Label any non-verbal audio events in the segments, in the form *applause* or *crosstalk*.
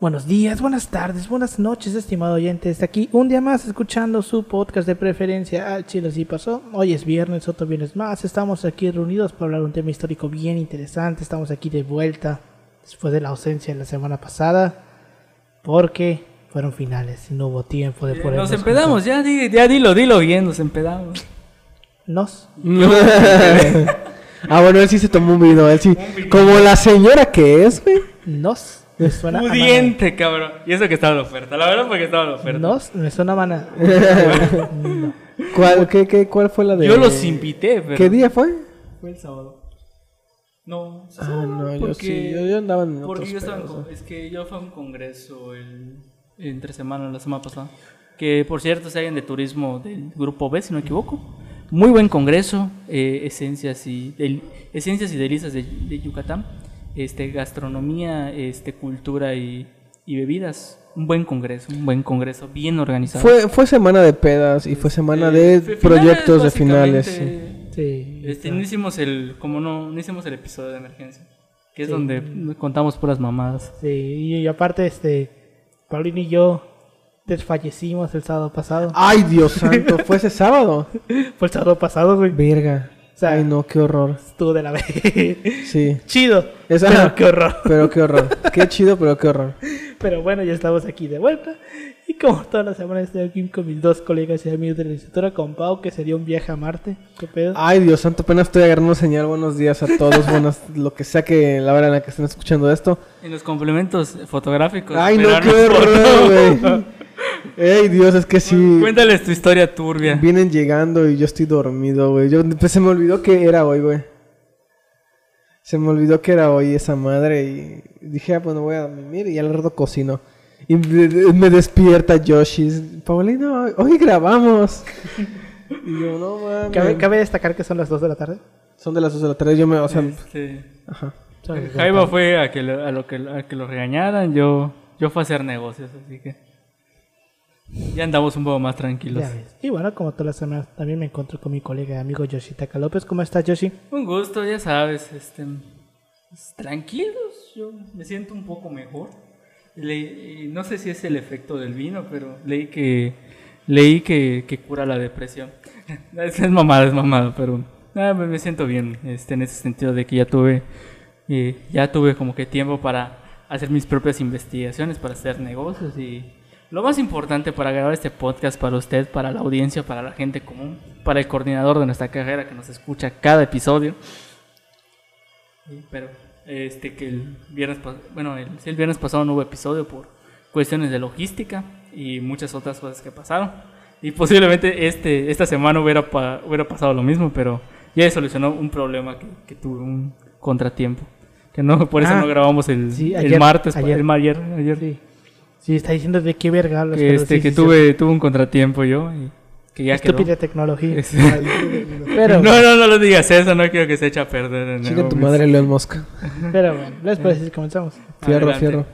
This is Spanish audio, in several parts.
Buenos días, buenas tardes, buenas noches, estimado oyente. Está aquí un día más escuchando su podcast de preferencia al Chile sí pasó. Hoy es viernes, otro viernes más. Estamos aquí reunidos para hablar de un tema histórico bien interesante. Estamos aquí de vuelta después de la ausencia de la semana pasada porque fueron finales y no hubo tiempo de poder. Nos empedamos, ya, di- ya dilo, dilo bien, nos empedamos. Nos. *laughs* ah, bueno, él sí se tomó un vino, él sí. Como la señora que es, güey. Nos. Me suena a Pudiente, cabrón. Y eso que estaba en la oferta, la verdad porque estaba en la mana- oferta. Nos. Me suena a mana. No. *laughs* ¿Cuál, qué, qué, ¿Cuál fue la de.? Yo los invité, pero... ¿Qué día fue? Fue el sábado. No, Ah, sábado, no, yo sí. Yo, yo andaba en Porque otros yo estaba en pedos, con- ¿eh? es que yo fui a un congreso el, entre semana, la semana pasada. Que por cierto, se alguien de turismo del grupo B, si no me equivoco. Muy buen congreso, eh, esencias y del- esencias y delicias de, de Yucatán, este gastronomía, este cultura y, y bebidas. Un buen congreso, un buen congreso, bien organizado. Fue, fue semana de pedas y fue semana Eh, de fue proyectos de finales. sí. Sí. Este, no hicimos el, como no, no hicimos el episodio de emergencia, que es Sí. donde contamos puras mamadas. Sí, y, y aparte, este, Paulino y yo desfallecimos el sábado pasado. Ay, Dios santo, fue ese sábado. *laughs* Fue el sábado pasado, güey. Verga. Sea, Ay, no, qué horror. estuvo de la vez. Sí. Chido. Esa- Pero qué horror. Pero qué horror. Qué chido, pero qué horror. Pero bueno, ya estamos aquí de vuelta. Y como todas las semanas estoy aquí con mis dos colegas y amigos de la licenciatura, con Pau, que sería un viaje a Marte. ¿Qué pedo? Ay, Dios santo, apenas estoy agarrando señal. Buenos días a todos. Buenas, lo que sea que la hora en la que estén escuchando esto. En los complementos fotográficos. Ay, no, qué horror, güey. *laughs* Ey, Dios, es que sí. Cuéntales tu historia turbia. Vienen llegando y yo estoy dormido, güey. Yo, pues, se me olvidó que era hoy, güey. Se me olvidó que era hoy esa madre y dije, ah, bueno, voy a dormir y al rato cocino. Y me, despierta Yoshi. Paulino, hoy grabamos. y yo, no mames. Cabe, cabe destacar que son las 2 de la tarde. Son de las 2 de la tarde. Yo me, o sea, Este, ajá. Jaiba fue a que, lo, a, lo que, a que lo regañaran. Yo, yo fui a hacer negocios, así que. Ya andamos un poco más tranquilos. Y bueno, como todas las semanas, también me encuentro con mi colega y amigo Yoshitaka López. ¿Cómo estás, Yoshi? Un gusto, ya sabes. Este, pues, tranquilos, yo me siento un poco mejor. Le- y no sé si es el efecto del vino, pero leí que leí que, que cura la depresión. *laughs* es, es mamada, es mamada, pero ah, me, me siento bien este, en ese sentido de que ya tuve eh, ya tuve como que tiempo para hacer mis propias investigaciones, para hacer negocios y lo más importante para grabar este podcast para usted, para la audiencia, para la gente común, para el coordinador de nuestra carrera que nos escucha cada episodio. Pero este que el viernes bueno, el, el viernes pasado no hubo episodio por cuestiones de logística y muchas otras cosas que pasaron. Y posiblemente este esta semana hubiera pa- hubiera pasado lo mismo, pero ya solucionó un problema que, que tuve un contratiempo. Que no por eso Ah, no grabamos el, sí, el ayer- martes, pa- ayer. el ayer, ayer Sí. Sí, está diciendo de qué verga hablas. que este sí, que sí, tuve tuve un contratiempo yo y que ya quedó. Estúpida tecnología. Es- *laughs* pero, no, no, no lo digas eso, no quiero que se eche a perder. de Chica tu madre, León Mosca. pero bueno, les parece si comenzamos. Fierro, Adelante. fierro.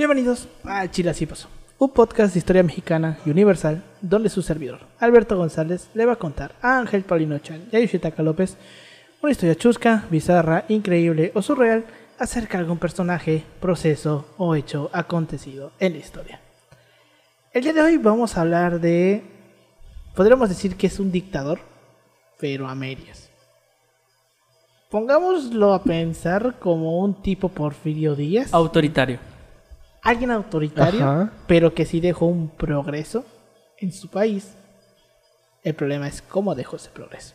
Bienvenidos a Chile Así Pasó, un podcast de historia mexicana y universal donde su servidor, Alberto González, le va a contar a Ángel Paulino Chan y a Yoshitaka López una historia chusca, bizarra, increíble o surreal acerca de algún personaje, proceso o hecho acontecido en la historia. El día de hoy vamos a hablar de, podríamos decir que es un dictador, pero a medias. Pongámoslo a pensar como un tipo Porfirio Díaz Autoritario. Alguien autoritario, Ajá. pero que sí dejó un progreso en su país. El problema es cómo dejó ese progreso.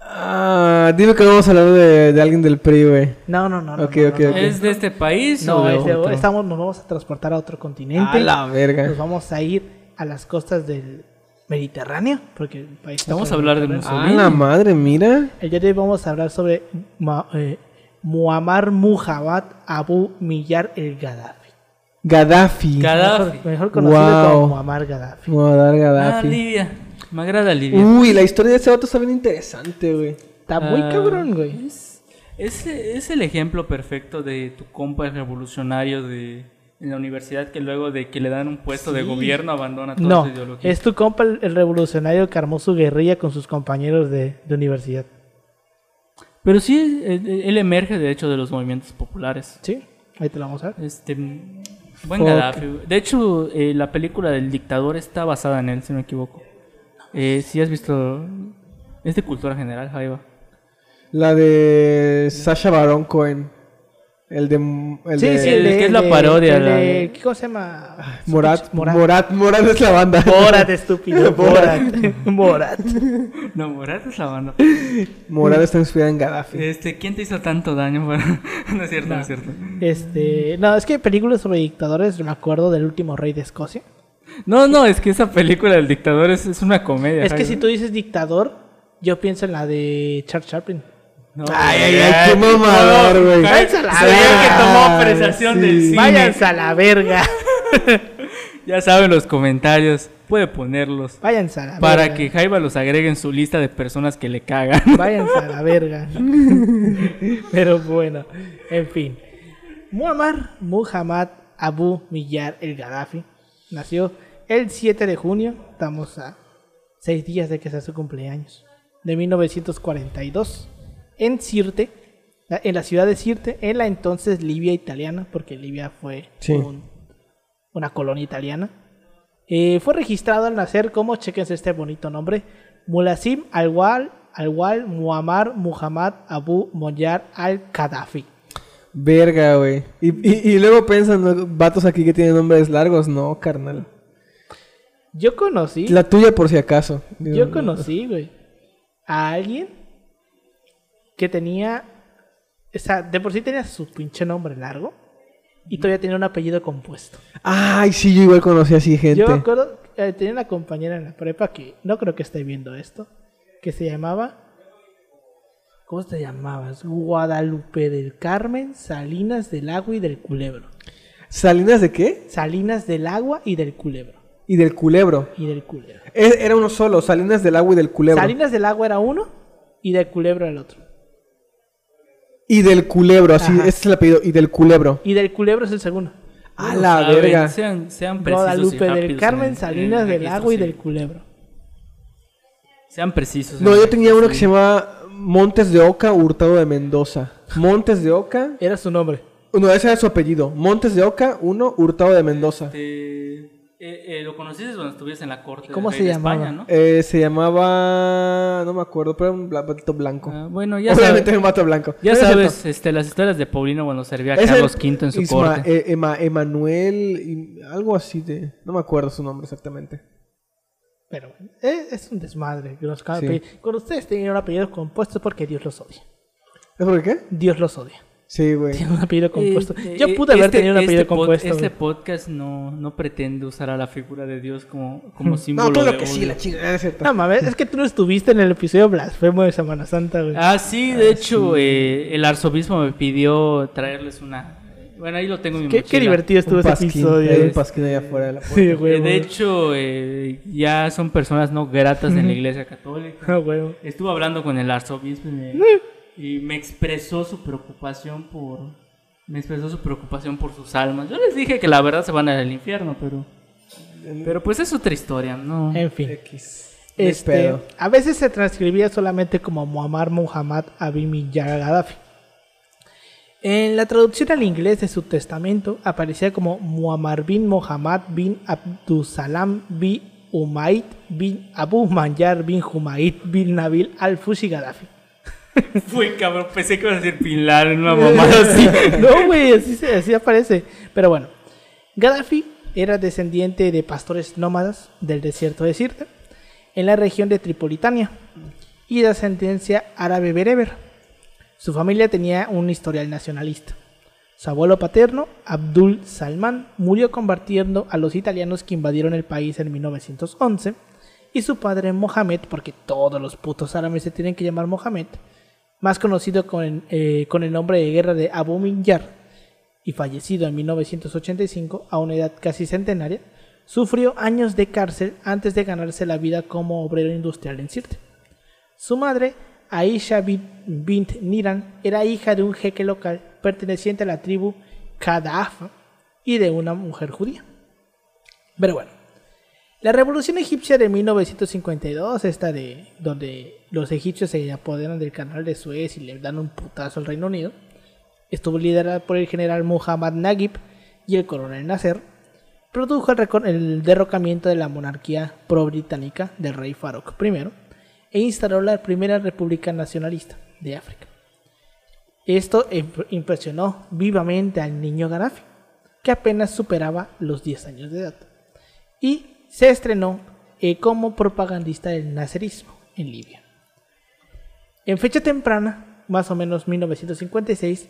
Ah, dime que vamos a hablar de, de alguien del PRI, güey. No, no, no. ¿Es de este país No, o de es de- otro? estamos, nos vamos a transportar a otro continente. A la verga. Nos vamos a ir a las costas del Mediterráneo, porque el país está Vamos a hablar de Mussolini. la madre, mira. El día de hoy vamos a hablar sobre Ma- eh, Muammar Muhammad Abu Millar el Gaddafi. Gaddafi. Gaddafi. Mejor, mejor conocido Wow. como Muammar Gaddafi. Muammar Ah, Gaddafi. Libia. Me agrada Libia. Uy, la historia de ese vato está bien interesante, güey. Está muy Ah, cabrón, güey. Es, es, es el ejemplo perfecto de tu compa revolucionario de, en la universidad que luego de que le dan un puesto de gobierno abandona toda No, su ideología. es tu compa el, el revolucionario que armó su guerrilla con sus compañeros de, de universidad. Pero sí, él, él emerge de hecho de los movimientos populares. ¿Sí? Ahí te lo vamos a ver. Este, buen Fuck. Gaddafi. De hecho, eh, la película del dictador está basada en él, si no me equivoco. Eh, si has visto... Es de cultura general, Jaiba. La de Sasha Baron Cohen. El de. El Sí, de sí, el de- que es la parodia, el la de- de- ¿Cómo se llama? Morat, Morat. Morat. Morat. es la banda. Borat, *laughs* estúpido. Borat. Borat. No, Morat es la banda. Morat está inspirada en Gaddafi. Este, ¿quién te hizo tanto daño? *laughs* no es cierto, no, es cierto. Este, no, es que películas sobre dictadores, me acuerdo del último rey de Escocia. No, no, es que esa película del dictador es, es una comedia. Es que si tú dices dictador, yo pienso en la de Charles Chaplin. No, Ay, ay, ay, qué mamador, güey. Váyanse a la verga. que tomó apreciación Sí. del cine. Váyanse a la verga. Ya saben los comentarios. Puede ponerlos. Váyanse a la Para verga. que Jaiba los agregue en su lista de personas que le cagan. *laughs* Váyanse a la verga. *laughs* Pero bueno, en fin. Muammar Muhammad Abu Millar el Gaddafi nació el 7 de junio, estamos a seis días de que sea su cumpleaños, de 1942, en Sirte, en la ciudad de Sirte, en la entonces Libia italiana, porque Libia fue Sí. un- una colonia italiana. Eh, fue registrado al nacer como, chequense este bonito nombre, Mulasim al-Wal al-Wal Muammar Muhammad Abu Moyar al-Qaddafi. Verga, güey. Y, y, y luego piensan, vatos aquí que tienen nombres largos. No, carnal. Yo conocí, La tuya por si acaso. yo conocí, güey, a alguien que tenía, o sea, de por sí tenía su pinche nombre largo y todavía tenía un apellido compuesto. Ay, sí, yo igual conocí así gente. Yo me acuerdo, eh, tenía una compañera en la prepa que no creo que esté viendo esto, que se llamaba, ¿cómo te llamabas? Guadalupe del Carmen, Salinas del Agua y del Culebro. ¿Salinas de qué? Salinas del Agua y del Culebro. Y del culebro. Y del Culebro. E- Era uno solo, Salinas del agua y del culebro. Salinas del Agua era uno y del Culebro era el otro. Y del culebro, así, Ajá. este es el apellido. Y del culebro. Y del Culebro es el segundo. A la saben, verga. Sean, sean precisos. y Guadalupe del rápidos Carmen, en- Salinas en del registro Agua y del Culebro. Sean precisos. No, en yo tenía uno que se llamaba Montes de Oca, Hurtado de Mendoza. Montes de Oca. Era su nombre. No, ese era su apellido. Montes de Oca, uno, Hurtado de Mendoza. Este, eh, eh, lo conociste cuando estuviste en la corte. ¿Cómo del se de llamaba? España, ¿no? Eh, se llamaba. No me acuerdo, pero era un vato blanco. Ah, bueno, ya Obviamente sabes, un vato blanco. ya No sabes este, las historias de Paulino cuando servía a Carlos el V en su Isma- corte. eh, Ema- Emanuel, y algo así de. No me acuerdo su nombre exactamente. Pero eh, es un desmadre. que los Sí. Cuando ustedes tienen un apellido compuesto es porque Dios los odia. ¿Es por qué? Dios los odia. Sí, güey. Tienen un apellido compuesto. Eh, Yo eh, pude haber este- tenido un apellido este pod- compuesto. Este güey. podcast no, no pretende usar a la figura de Dios como, como símbolo No, claro de que sí, la chingada, es cierto. No mames, es que tú no estuviste en el episodio blasfemo de Semana Santa, güey. Ah, sí, de hecho, eh, el arzobispo me pidió traerles una... Bueno, ahí lo tengo en mi qué, qué mochila. divertido estuvo un ese pasquín, episodio. hay un pasquín allá afuera de la puerta. Sí, Eh, güey. de hecho, eh, ya son personas no gratas en la iglesia católica. Ah, güey. Estuve hablando con el arzobispo y me, y me expresó su preocupación por... Me expresó su preocupación por sus almas. Yo les dije que la verdad se van al infierno, pero... Pero pues es otra historia, ¿no? En fin. X. Este, pedo. a veces se transcribía solamente como Muammar Muhammad Abi Millar Gaddafi. En la traducción al inglés de su testamento aparecía como Muammar bin Muhammad bin Abdusalam bin Umayyad bin Abu Manyar bin Humaid bin Nabil al-Fushi Gaddafi. *laughs* Fue cabrón, pensé que iba a decir Bin Laden, una *laughs* mamada así. no, güey, así, así aparece. Pero bueno, Gaddafi era descendiente de pastores nómadas del desierto de Sirte, en la región de Tripolitania. y de ascendencia árabe bereber. Su familia tenía un historial nacionalista. Su abuelo paterno, Abdul Salman, murió combatiendo a los italianos que invadieron el país en 1911, y su padre Mohamed, porque todos los putos árabes se tienen que llamar Mohamed, más conocido con, eh, con el nombre de guerra de Abu Minyar, y fallecido en 1985 a una edad casi centenaria, sufrió años de cárcel antes de ganarse la vida como obrero industrial en Sirte. Su madre, Aisha bint Niran, era hija de un jeque local perteneciente a la tribu Kadafa y de una mujer judía. Pero bueno, la revolución egipcia de 1952, esta de donde los egipcios se apoderan del canal de Suez y le dan un putazo al Reino Unido, estuvo liderada por el general Muhammad Naguib y el coronel Nasser, produjo el, derrocamiento de la monarquía pro-británica del rey Farouk I e instaló la primera república nacionalista de África. Esto impresionó vivamente al niño Gaddafi, que apenas superaba los 10 años de edad, y se estrenó eh, como propagandista del nacerismo en Libia. En fecha temprana, más o menos 1956,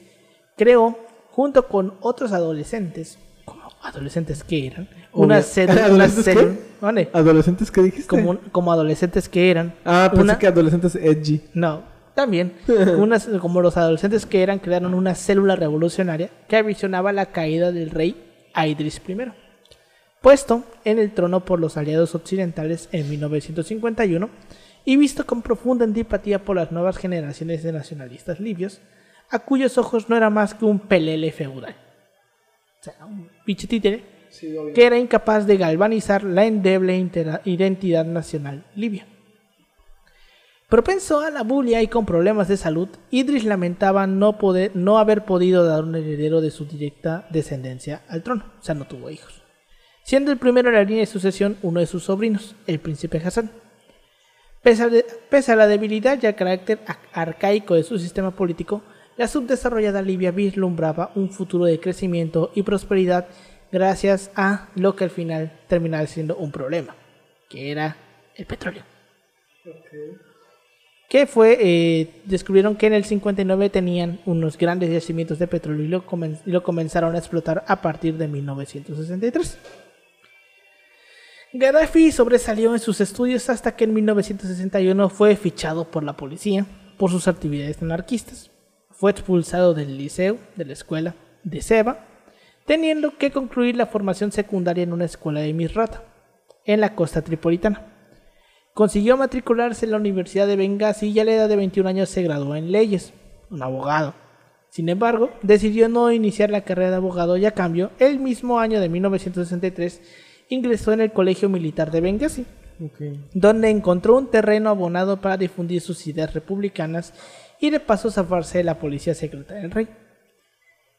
creó, junto con otros adolescentes, como adolescentes que eran, una célula. ¿Adolescentes qué? ¿Adolescentes qué dijiste? Como, como adolescentes que eran. Ah, pensé que adolescentes edgy. No, también. *laughs* unas, como los adolescentes que eran, crearon una célula revolucionaria que avisionaba la caída del rey Idris I. Puesto en el trono por los aliados occidentales en 1951 y visto con profunda antipatía por las nuevas generaciones de nacionalistas libios, a cuyos ojos no era más que un pelele feudal. O sea, un pinche títere que era incapaz de galvanizar la endeble identidad nacional libia. Propenso a la bulia y con problemas de salud, Idris lamentaba no, poder, no haber podido dar un heredero de su directa descendencia al trono, o sea, no tuvo hijos. Siendo el primero en la línea de sucesión uno de sus sobrinos, el príncipe Hassan. Pese a, la debilidad y al carácter arcaico de su sistema político, la subdesarrollada Libia vislumbraba un futuro de crecimiento y prosperidad gracias a lo que al final terminaba siendo un problema, que era el petróleo. Que fue, eh, descubrieron que en el 59 tenían unos grandes yacimientos de petróleo y lo, y lo comenzaron a explotar a partir de 1963. Gaddafi sobresalió en sus estudios hasta que en 1961 fue fichado por la policía por sus actividades anarquistas fue expulsado del liceo, de la escuela de Seba, teniendo que concluir la formación secundaria en una escuela de Misrata, en la costa tripolitana. Consiguió matricularse en la Universidad de Benghazi y a la edad de 21 años se graduó en leyes, un abogado. Sin embargo, decidió no iniciar la carrera de abogado y a cambio, el mismo año de 1963, ingresó en el Colegio Militar de Benghazi, donde encontró un terreno abonado para difundir sus ideas republicanas y de paso zafarse de la policía secreta del rey.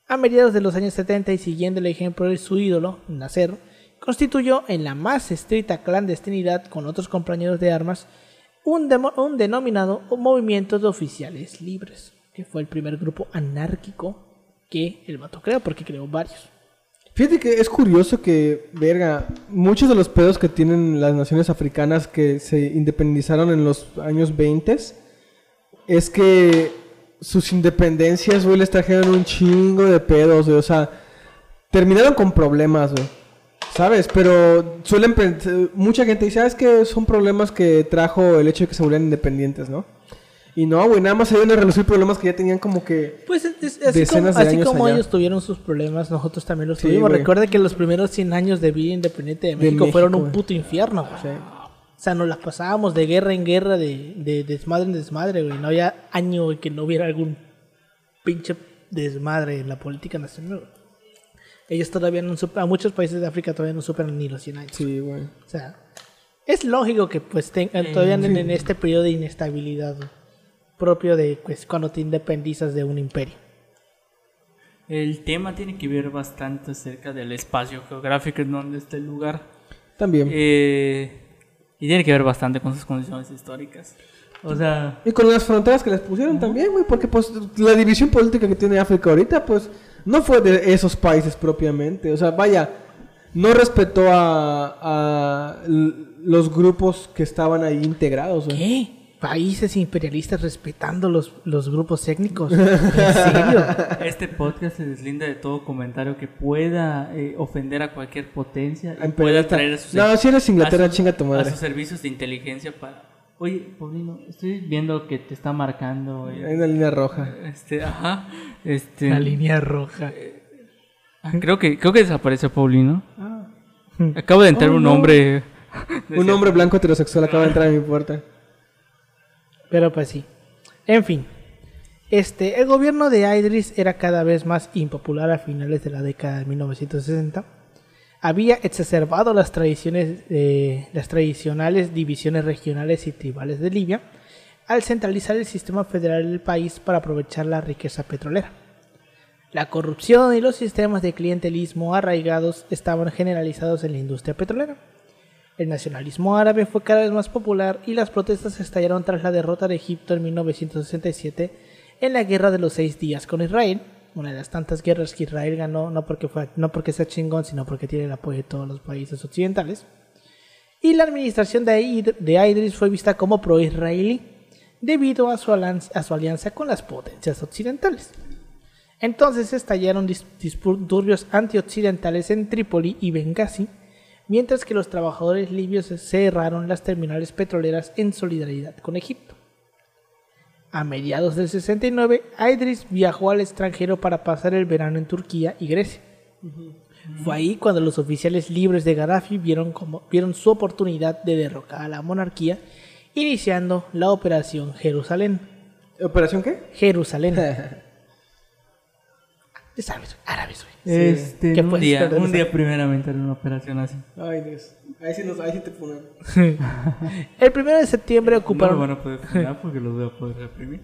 A mediados de los años 70 y siguiendo el ejemplo de su ídolo, Nasser, constituyó en la más estricta clandestinidad con otros compañeros de armas un, un denominado Movimiento de Oficiales Libres, que fue el primer grupo anárquico que el vato creó, porque creó varios. Fíjate que es curioso que, verga, muchos de los pedos que tienen las naciones africanas que se independizaron en los años 20 es que sus independencias, güey, les trajeron un chingo de pedos. O sea, terminaron con problemas, güey. ¿Sabes? Pero suelen... Mucha gente dice, ¿sabes que son problemas que trajo el hecho de que se volvieran independientes, ¿no? Y no, güey, nada más se iban a resolver problemas que ya tenían como que. Pues es, así como, así como ellos tuvieron sus problemas, nosotros también los tuvimos. Recuerde que los primeros 100 años de vida independiente de México, fueron un puto infierno. Güey. O sea, nos las pasábamos de guerra en guerra, de, de desmadre en desmadre, güey. No había año que no hubiera algún pinche desmadre en la política nacional. Ellos todavía no superan, a muchos países de África todavía no superan ni los 100 años. Sí, güey. O sea, es lógico que pues tengan, todavía en, este periodo de inestabilidad propio de pues cuando te independizas de un imperio. El tema tiene que ver bastante acerca del espacio geográfico en donde está el lugar. También. Eh, y tiene que ver bastante con sus condiciones históricas. O sea... Y con las fronteras que les pusieron también, güey, porque pues la división política que tiene África ahorita, pues no fue de esos países propiamente. O sea, vaya, no respetó a, a los grupos que estaban ahí integrados. ¿Qué? Países imperialistas respetando los, los grupos étnicos. *laughs* ¿En serio? Este podcast se deslinda de todo comentario que pueda eh, ofender a cualquier potencia y pueda traer a sus, No, si eres Inglaterra, a sus- chinga tu madre. a sus servicios de inteligencia para... Oye, Paulino, estoy viendo que te está marcando... eh, Hay una línea roja. Este, ajá, este... La línea roja. ah, Creo que, creo que desapareció Paulino. Ah. Acaba de entrar Oh, un no. hombre... Un *laughs* hombre blanco heterosexual acaba de entrar a mi puerta. Pero pues sí. En fin. Este, el gobierno de Idris era cada vez más impopular a finales de la década de 1960. Había exacerbado las tradiciones, eh, las tradicionales divisiones regionales y tribales de Libia al centralizar el sistema federal del país para aprovechar la riqueza petrolera. La corrupción y los sistemas de clientelismo arraigados estaban generalizados en la industria petrolera. El nacionalismo árabe fue cada vez más popular y las protestas estallaron tras la derrota de Egipto en 1967 en la Guerra de los Seis Días con Israel, una de las tantas guerras que Israel ganó no porque, fue, no porque sea chingón, sino porque tiene el apoyo de todos los países occidentales. Y la administración de, Id- de Idris fue vista como pro-israelí debido a su, alianza con las potencias occidentales. Entonces estallaron dis- disturbios antioccidentales en Trípoli y Benghazi, mientras que los trabajadores libios cerraron las terminales petroleras en solidaridad con Egipto. A mediados del 69, Idris viajó al extranjero para pasar el verano en Turquía y Grecia. Fue ahí cuando los oficiales libres de Gaddafi vieron, como, vieron su oportunidad de derrocar a la monarquía, iniciando la Operación Jerusalén. ¿Operación qué? Jerusalén. *laughs* Ya sabes, árabes, güey. Este, ¿Qué un día, un día primeramente haré una operación así. Ay, Dios. Ahí sí, nos, ahí sí te ponen. *laughs* El 1 de septiembre No me ocuparon... van a poder frenar porque los voy a poder reprimir.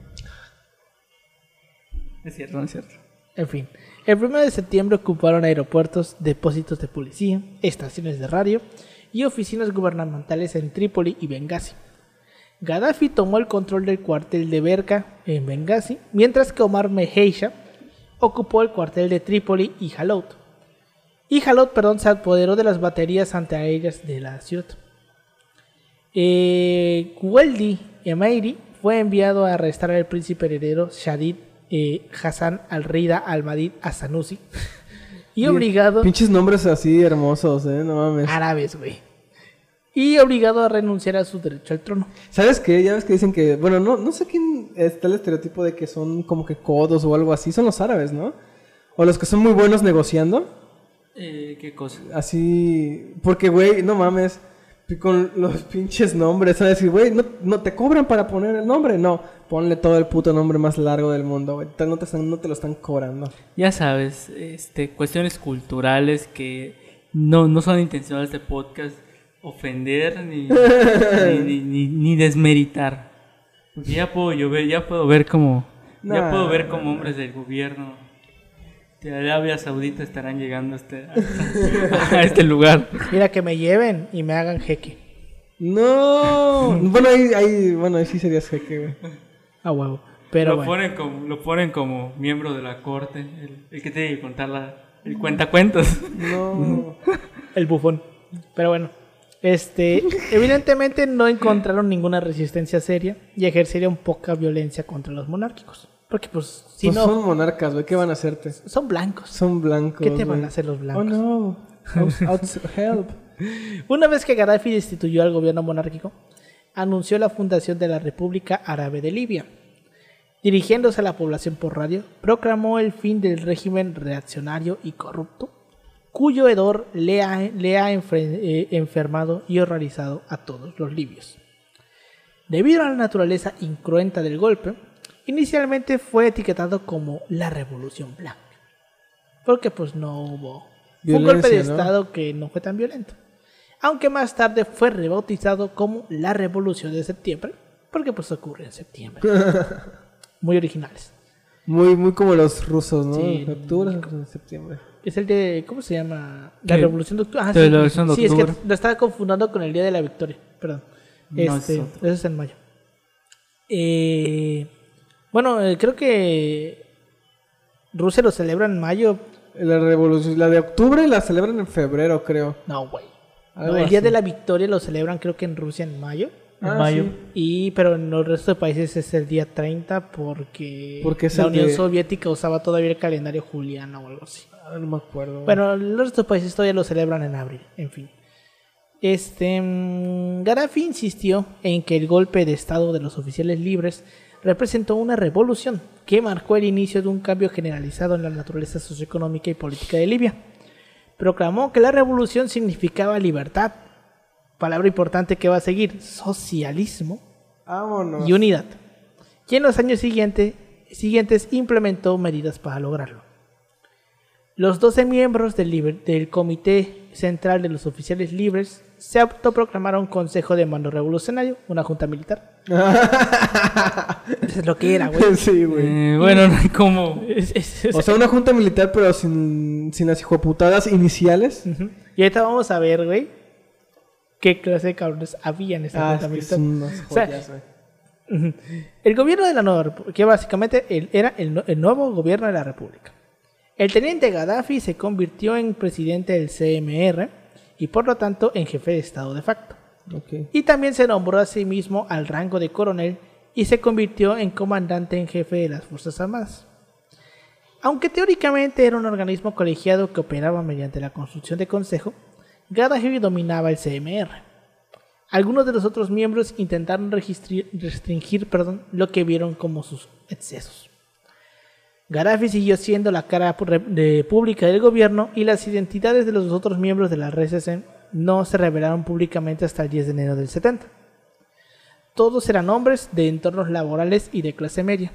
Es cierto, no es cierto. En fin, el 1 de septiembre ocuparon aeropuertos, depósitos de policía, estaciones de radio y oficinas gubernamentales en Trípoli y Benghazi. Gaddafi tomó el control del cuartel de Berka en Benghazi, mientras que Omar Meheisha ocupó el cuartel de Trípoli y Jalout. Y Jalout, perdón, se apoderó de las baterías antiaéreas de la ciudad. Eh, Weldi Emairi fue enviado a arrestar al príncipe heredero Shadid eh, Hassan al-Rida al-Madid a-Sanusi *laughs* y obligado Pinches nombres así hermosos, eh, no mames. árabes, güey. Y obligado a renunciar a su derecho al trono. ¿Sabes qué? Ya ves que dicen que, bueno, no, no sé quién está el estereotipo de que son como que codos o algo así. Son los árabes, ¿no? O los que son muy buenos negociando. Eh, ¿Qué cosa? Así, porque, güey, no mames. Con los *laughs* pinches nombres, a decir, güey, no, no te cobran para poner el nombre. No, ponle todo el puto nombre más largo del mundo, güey. No te, están- no te lo están cobrando. Ya sabes, este, cuestiones culturales que no, no son intencionales de podcast ofender ni, *laughs* ni, ni, ni- ni desmeritar. Porque ya puedo yo ver, ya puedo ver como ya puedo ver como hombres del gobierno de Arabia Saudita estarán llegando a este, *laughs* *laughs* a este lugar. Mira que me lleven y me hagan jeque. No. bueno, ahí, ahí, bueno, ahí sí serías jeque, güey. A huevo. Pero lo bueno. ponen como lo ponen como miembro de la corte, el, el que tiene que contar la, el cuentacuentos. No. El bufón. Pero bueno. Este, *laughs* evidentemente no encontraron ninguna resistencia seria y ejercerían poca violencia contra los monárquicos. Porque pues, si Pues no, son monarcas, güey. ¿Qué van a hacerte? son blancos. Son blancos. ¿Qué te van a hacer los Oh blancos? no. Out- *laughs* out- help. Una vez que Gaddafi destituyó al gobierno monárquico, anunció la fundación de la República Árabe de Libia. Dirigiéndose a la población por radio, proclamó el fin del régimen reaccionario y corrupto, cuyo hedor le ha, le ha eh, enfermado y horrorizado a todos los libios. Debido a la naturaleza incruenta del golpe, inicialmente fue etiquetado como la Revolución Blanca, porque pues no hubo fue un golpe de estado que no fue tan violento. Aunque más tarde fue rebautizado como la Revolución de Septiembre, porque pues ocurre en septiembre. *laughs* Muy originales. Muy, muy como los rusos, ¿no? Sí. Octubre, septiembre. Es el de, ¿cómo se llama? La ¿Qué? Revolución de Octubre. Ah, De sí. la Revolución de Sí, es que lo estaba confundiendo con el Día de la Victoria. Perdón. No, Este, es eso es en mayo. Eh, bueno, eh, creo que Rusia lo celebra en mayo. La revolución, la de octubre la celebran en febrero, creo. No, güey. No, el Día de la Victoria lo celebran creo que en Rusia en mayo. en Ah, mayo. sí. Y, pero en el resto de países es el día 30 porque, la Unión de- Soviética usaba todavía el calendario juliano o algo así. No me acuerdo. Bueno, los otros países todavía lo celebran en abril, en fin. Este, mm, Gaddafi insistió en que el golpe de estado de los oficiales libres representó una revolución que marcó el inicio de un cambio generalizado en la naturaleza socioeconómica y política de Libia. Proclamó que la revolución significaba libertad, palabra importante que va a seguir, socialismo Vámonos. y unidad. Y en los años siguiente- siguientes implementó medidas para lograrlo. Los 12 miembros del, Comité Central de los Oficiales Libres se autoproclamaron Consejo de Mando Revolucionario, una junta militar. *laughs* Eso es lo que era, güey. sí, güey. Eh, bueno, no hay como. Es- es- es- O sea, una junta militar, pero sin, sin las hijoputadas iniciales. Y ahorita vamos a ver, güey, qué clase de cabrones había en esa Ah, junta es que militar. son unas O sea, joyas. El gobierno de la nueva república, que básicamente era el, no- el nuevo gobierno de la república. El teniente Gaddafi se convirtió en presidente del CMR y por lo tanto en jefe de Estado de facto. Y también se nombró a sí mismo al rango de coronel y se convirtió en comandante en jefe de las Fuerzas Armadas. Aunque teóricamente era un organismo colegiado que operaba mediante la construcción de consejo, Gaddafi dominaba el CMR. Algunos de los otros miembros intentaron restringir perdón, lo que vieron como sus excesos. Gaddafi siguió siendo la cara de- pública del gobierno y las identidades de los otros miembros de la RSS no se revelaron públicamente hasta el 10 de enero del 70. Todos eran hombres de entornos laborales y de clase media,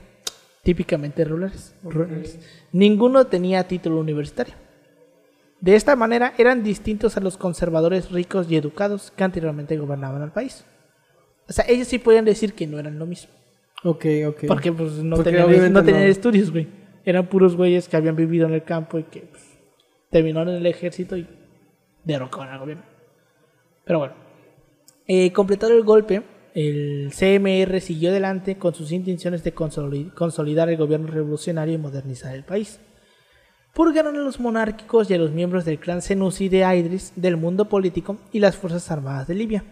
típicamente rurales. rurales. Ninguno tenía título universitario. De esta manera eran distintos a los conservadores ricos y educados que anteriormente gobernaban al país. O sea, ellos sí podían decir que no eran lo mismo. Ok, ok. Porque pues no Porque tenían, obviamente no tenían no. estudios, güey. Eran puros güeyes que habían vivido en el campo y que pues, terminaron en el ejército y derrocaron al gobierno. Pero bueno. Eh, completado el golpe, el CMR siguió adelante con sus intenciones de consoli- consolidar el gobierno revolucionario y modernizar el país. Purgaron a los monárquicos y a los miembros del clan Senussi de Idris del mundo político y las fuerzas armadas de Libia.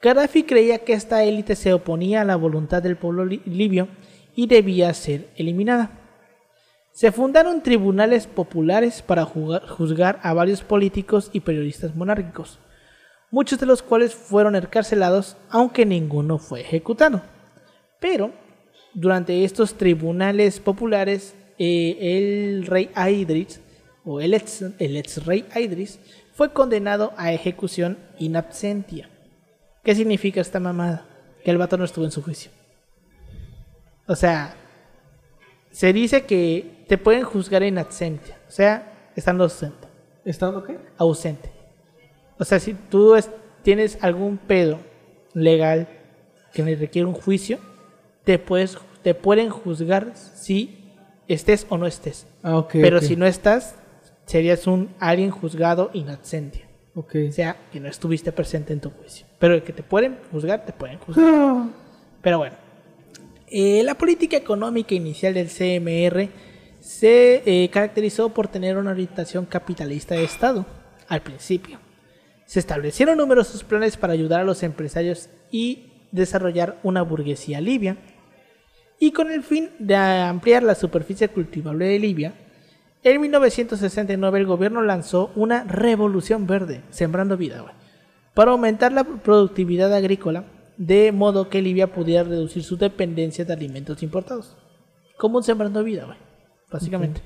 Gaddafi creía que esta élite se oponía a la voluntad del pueblo li- libio y debía ser eliminada. Se fundaron tribunales populares para juzgar a varios políticos y periodistas monárquicos, muchos de los cuales fueron encarcelados, aunque ninguno fue ejecutado. Pero durante estos tribunales populares, eh, el rey Idris, o el ex, el ex rey Idris, fue condenado a ejecución in absentia. ¿Qué significa esta mamada? Que el vato no estuvo en su juicio. O sea, se dice que te pueden juzgar en absentia. O sea, estando ausente. ¿Estando qué? ausente. O sea, si tú es- tienes algún pedo legal que le requiere un juicio, te, puedes, te pueden juzgar si estés o no estés. Ah, ok. Pero si no estás, serías un alguien juzgado in absentia. Ok. O sea, que no estuviste presente en tu juicio. Pero el que te pueden juzgar, te pueden juzgar. *laughs* Pero bueno, eh, la política económica inicial del CMR se eh, caracterizó por tener una orientación capitalista de Estado al principio. Se establecieron numerosos planes para ayudar a los empresarios y desarrollar una burguesía libia. Y con el fin de ampliar la superficie cultivable de Libia, en 1969 el gobierno lanzó una revolución verde, sembrando vida, para aumentar la productividad agrícola, de modo que Libia pudiera reducir su dependencia de alimentos importados. Como un sembrando vida, güey, básicamente.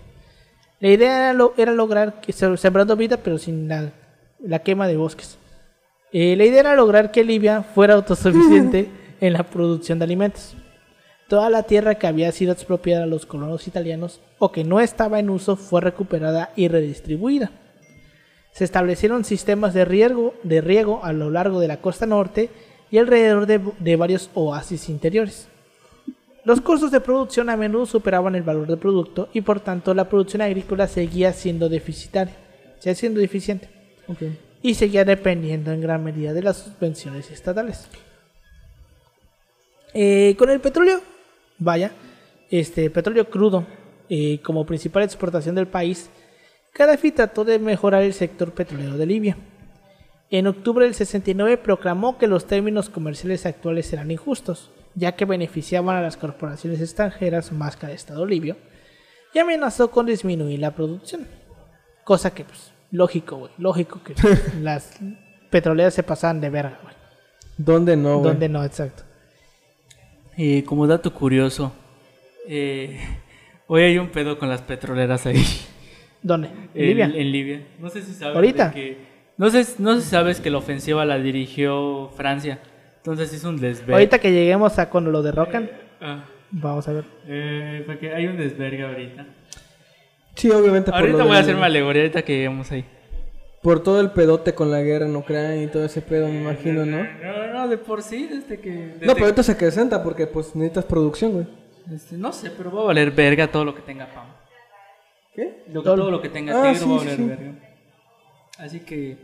La idea era, lo- era lograr que se- sembrando vida, pero sin la, la quema de bosques. Eh, la idea era lograr que Libia fuera autosuficiente *laughs* en la producción de alimentos. Toda la tierra que había sido expropiada a los colonos italianos o que no estaba en uso fue recuperada y redistribuida. Se establecieron sistemas de riego, de riego a lo largo de la costa norte y alrededor de, de varios oasis interiores. Los costos de producción a menudo superaban el valor del producto y por tanto la producción agrícola seguía siendo deficitaria, seguía siendo deficiente ok. y seguía dependiendo en gran medida de las subvenciones estatales. Eh, con el petróleo, vaya, este petróleo crudo eh, como principal exportación del país, Gaddafi trató de mejorar el sector petrolero de Libia. En octubre del 69 proclamó que los términos comerciales actuales eran injustos, ya que beneficiaban a las corporaciones extranjeras más que al Estado libio, y amenazó con disminuir la producción. Cosa que, pues, lógico, güey, lógico que *laughs* las petroleras se pasaban de verga, güey. ¿Dónde no, güey? ¿Dónde no? Exacto. Eh, como dato curioso, eh, *laughs* hoy hay un pedo con las petroleras ahí. ¿Dónde? ¿En En Libia? En Libia. No sé si sabes ¿Ahorita? de que... No sé, no sé si sabes que la ofensiva la dirigió Francia. Entonces hizo un desvergue. Ahorita que lleguemos a con lo derrocan, Ah, vamos a ver. eh, porque hay un desvergue ahorita. Sí, obviamente. por Ahorita lo voy a hacer una alegoría ahorita que lleguemos ahí. Por todo el pedote con la guerra en Ucrania y todo ese pedo, me imagino, ¿no? No, no, de por sí, desde que... desde No, pero ahorita se acrecenta porque pues necesitas producción, güey. este, no sé, pero va a valer verga todo lo que tenga PAM. ¿Qué? Lo que- Todo- lo que tenga Ah, Tigre sí, va a sí, valer sí. verga. Así que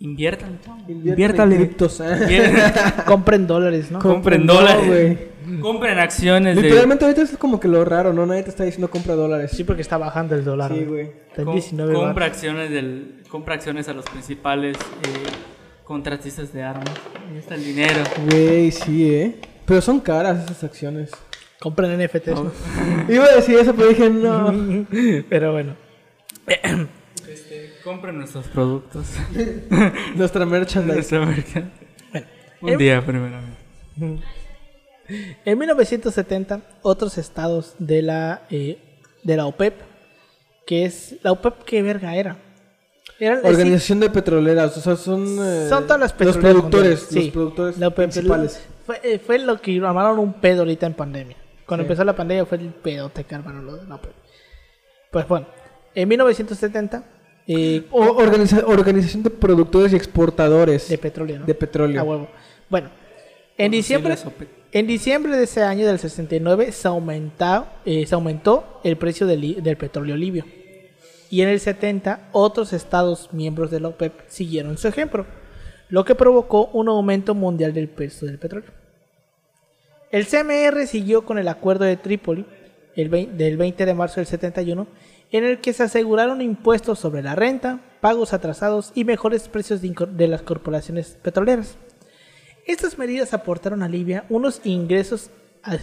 inviertan. Inviértale. criptos, ¿eh? Inviertan. *laughs* Compren dólares, ¿no? Compren dólares. güey. Compren acciones de... Literalmente ahorita es como que lo raro, ¿no? Nadie te está diciendo compra dólares. Sí, porque está bajando el dólar. Sí, güey. güey. Está en Com- 19 compra baros. acciones del compra acciones a los principales eh, contratistas de armas ahí está el dinero Güey, sí, ¿eh? Pero son caras esas acciones. Compren NFTs. ¿no? *laughs* Iba a decir eso, pero dije no. *laughs* Pero bueno. *clears throat* este, compren nuestros productos *laughs* Nuestra merchandise. nuestra marca Bueno, un en- día primeramente *laughs* En 1970, otros estados de la, eh, de la OPEP, que es... ¿La OPEP qué verga era? Organización de petroleras, o sea, son... eh, Son todas las Los petroleras productores, mundiales. Sí, los productores la OPEP. principales. Fue, eh, fue lo que armaron un pedo ahorita en pandemia. Cuando Sí. empezó la pandemia fue el pedote que armaron lo de la OPEP. Pues bueno, en 1970, eh, O- organiza- organización de productores y exportadores de petróleo, ¿no? de petróleo. A huevo. Bueno, en diciembre, en diciembre de ese año del 69 se, aumentó, eh, se aumentó el precio del, petróleo libio. Y en el 70 otros estados miembros de la OPEP siguieron su ejemplo, lo que provocó un aumento mundial del precio del petróleo. El CMR siguió con el acuerdo de Trípoli el del 20 de marzo del 71, en el que se aseguraron impuestos sobre la renta, pagos atrasados y mejores precios de, las corporaciones petroleras. Estas medidas aportaron a Libia unos ingresos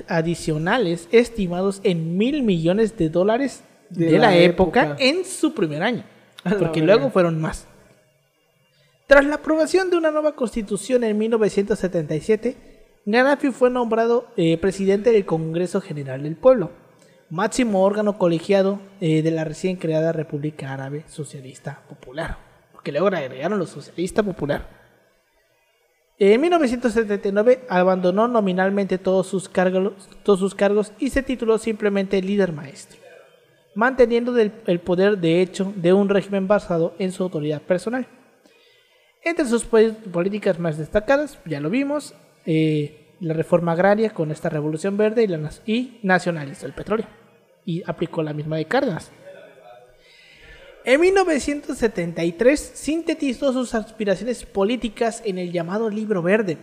adicionales estimados en mil millones de dólares de, De la, la época, época. en su primer año, *laughs* porque luego fueron más. Tras la aprobación de una nueva constitución en 1977, Gaddafi fue nombrado eh, presidente del Congreso General del Pueblo, máximo órgano colegiado eh, de la recién creada República Árabe Socialista Popular, porque luego agregaron los Socialista Popular. En 1979 abandonó nominalmente todos sus, cargos, todos sus cargos y se tituló simplemente líder maestro, manteniendo el poder de hecho de un régimen basado en su autoridad personal. Entre sus políticas más destacadas, ya lo vimos, eh, la reforma agraria con esta revolución verde y, la, y nacionalizó el petróleo. Y aplicó la misma de Cárdenas. En 1973 sintetizó sus aspiraciones políticas en el llamado Libro Verde.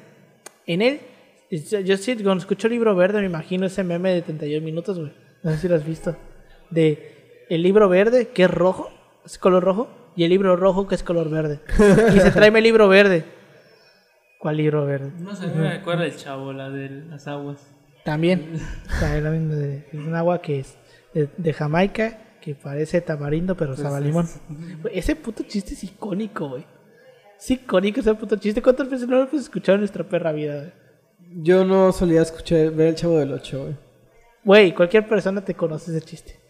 En él, yo sí, cuando escucho Libro Verde me imagino ese meme de 31 minutos, güey. No sé si lo has visto. De el libro verde, que es rojo, es color rojo, y el libro rojo, que es color verde. Y se tráeme el libro verde. ¿Cuál libro verde? no sé me acuerdo el chavo la de las aguas También. O sea, es la misma de- es un agua que es de, de Jamaica, que parece tamarindo, pero Pues sabe a es- limón. Güey, Ese puto chiste es icónico, güey. Es icónico ese puto chiste. ¿Cuántas veces no lo hemos escuchado en nuestra perra vida, güey? Yo no solía escuchar, ver el Chavo del Ocho, güey. Güey, cualquier persona te conoce ese chiste.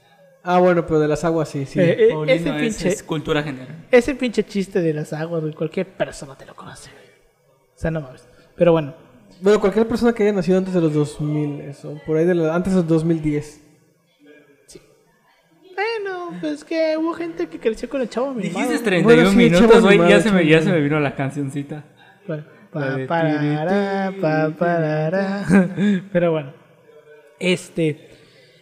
Ah, bueno, pero de las aguas sí, sí. Eh, eh, Paulino, ese es- pinche, es cultura general ese pinche chiste de las aguas, güey, cualquier persona te lo conoce, güey. O sea, no mames. Pero bueno, Bueno, cualquier persona que haya nacido antes de los 2000, eso, por ahí de la- antes de los 2010. Bueno, pues que hubo gente que creció con el chavo mimado. dijiste güey. 31 Bueno, sí, minutos güey ya se me ya se me vino la cancioncita Pa- pa- La de parará, pa- parará. Pero bueno, este,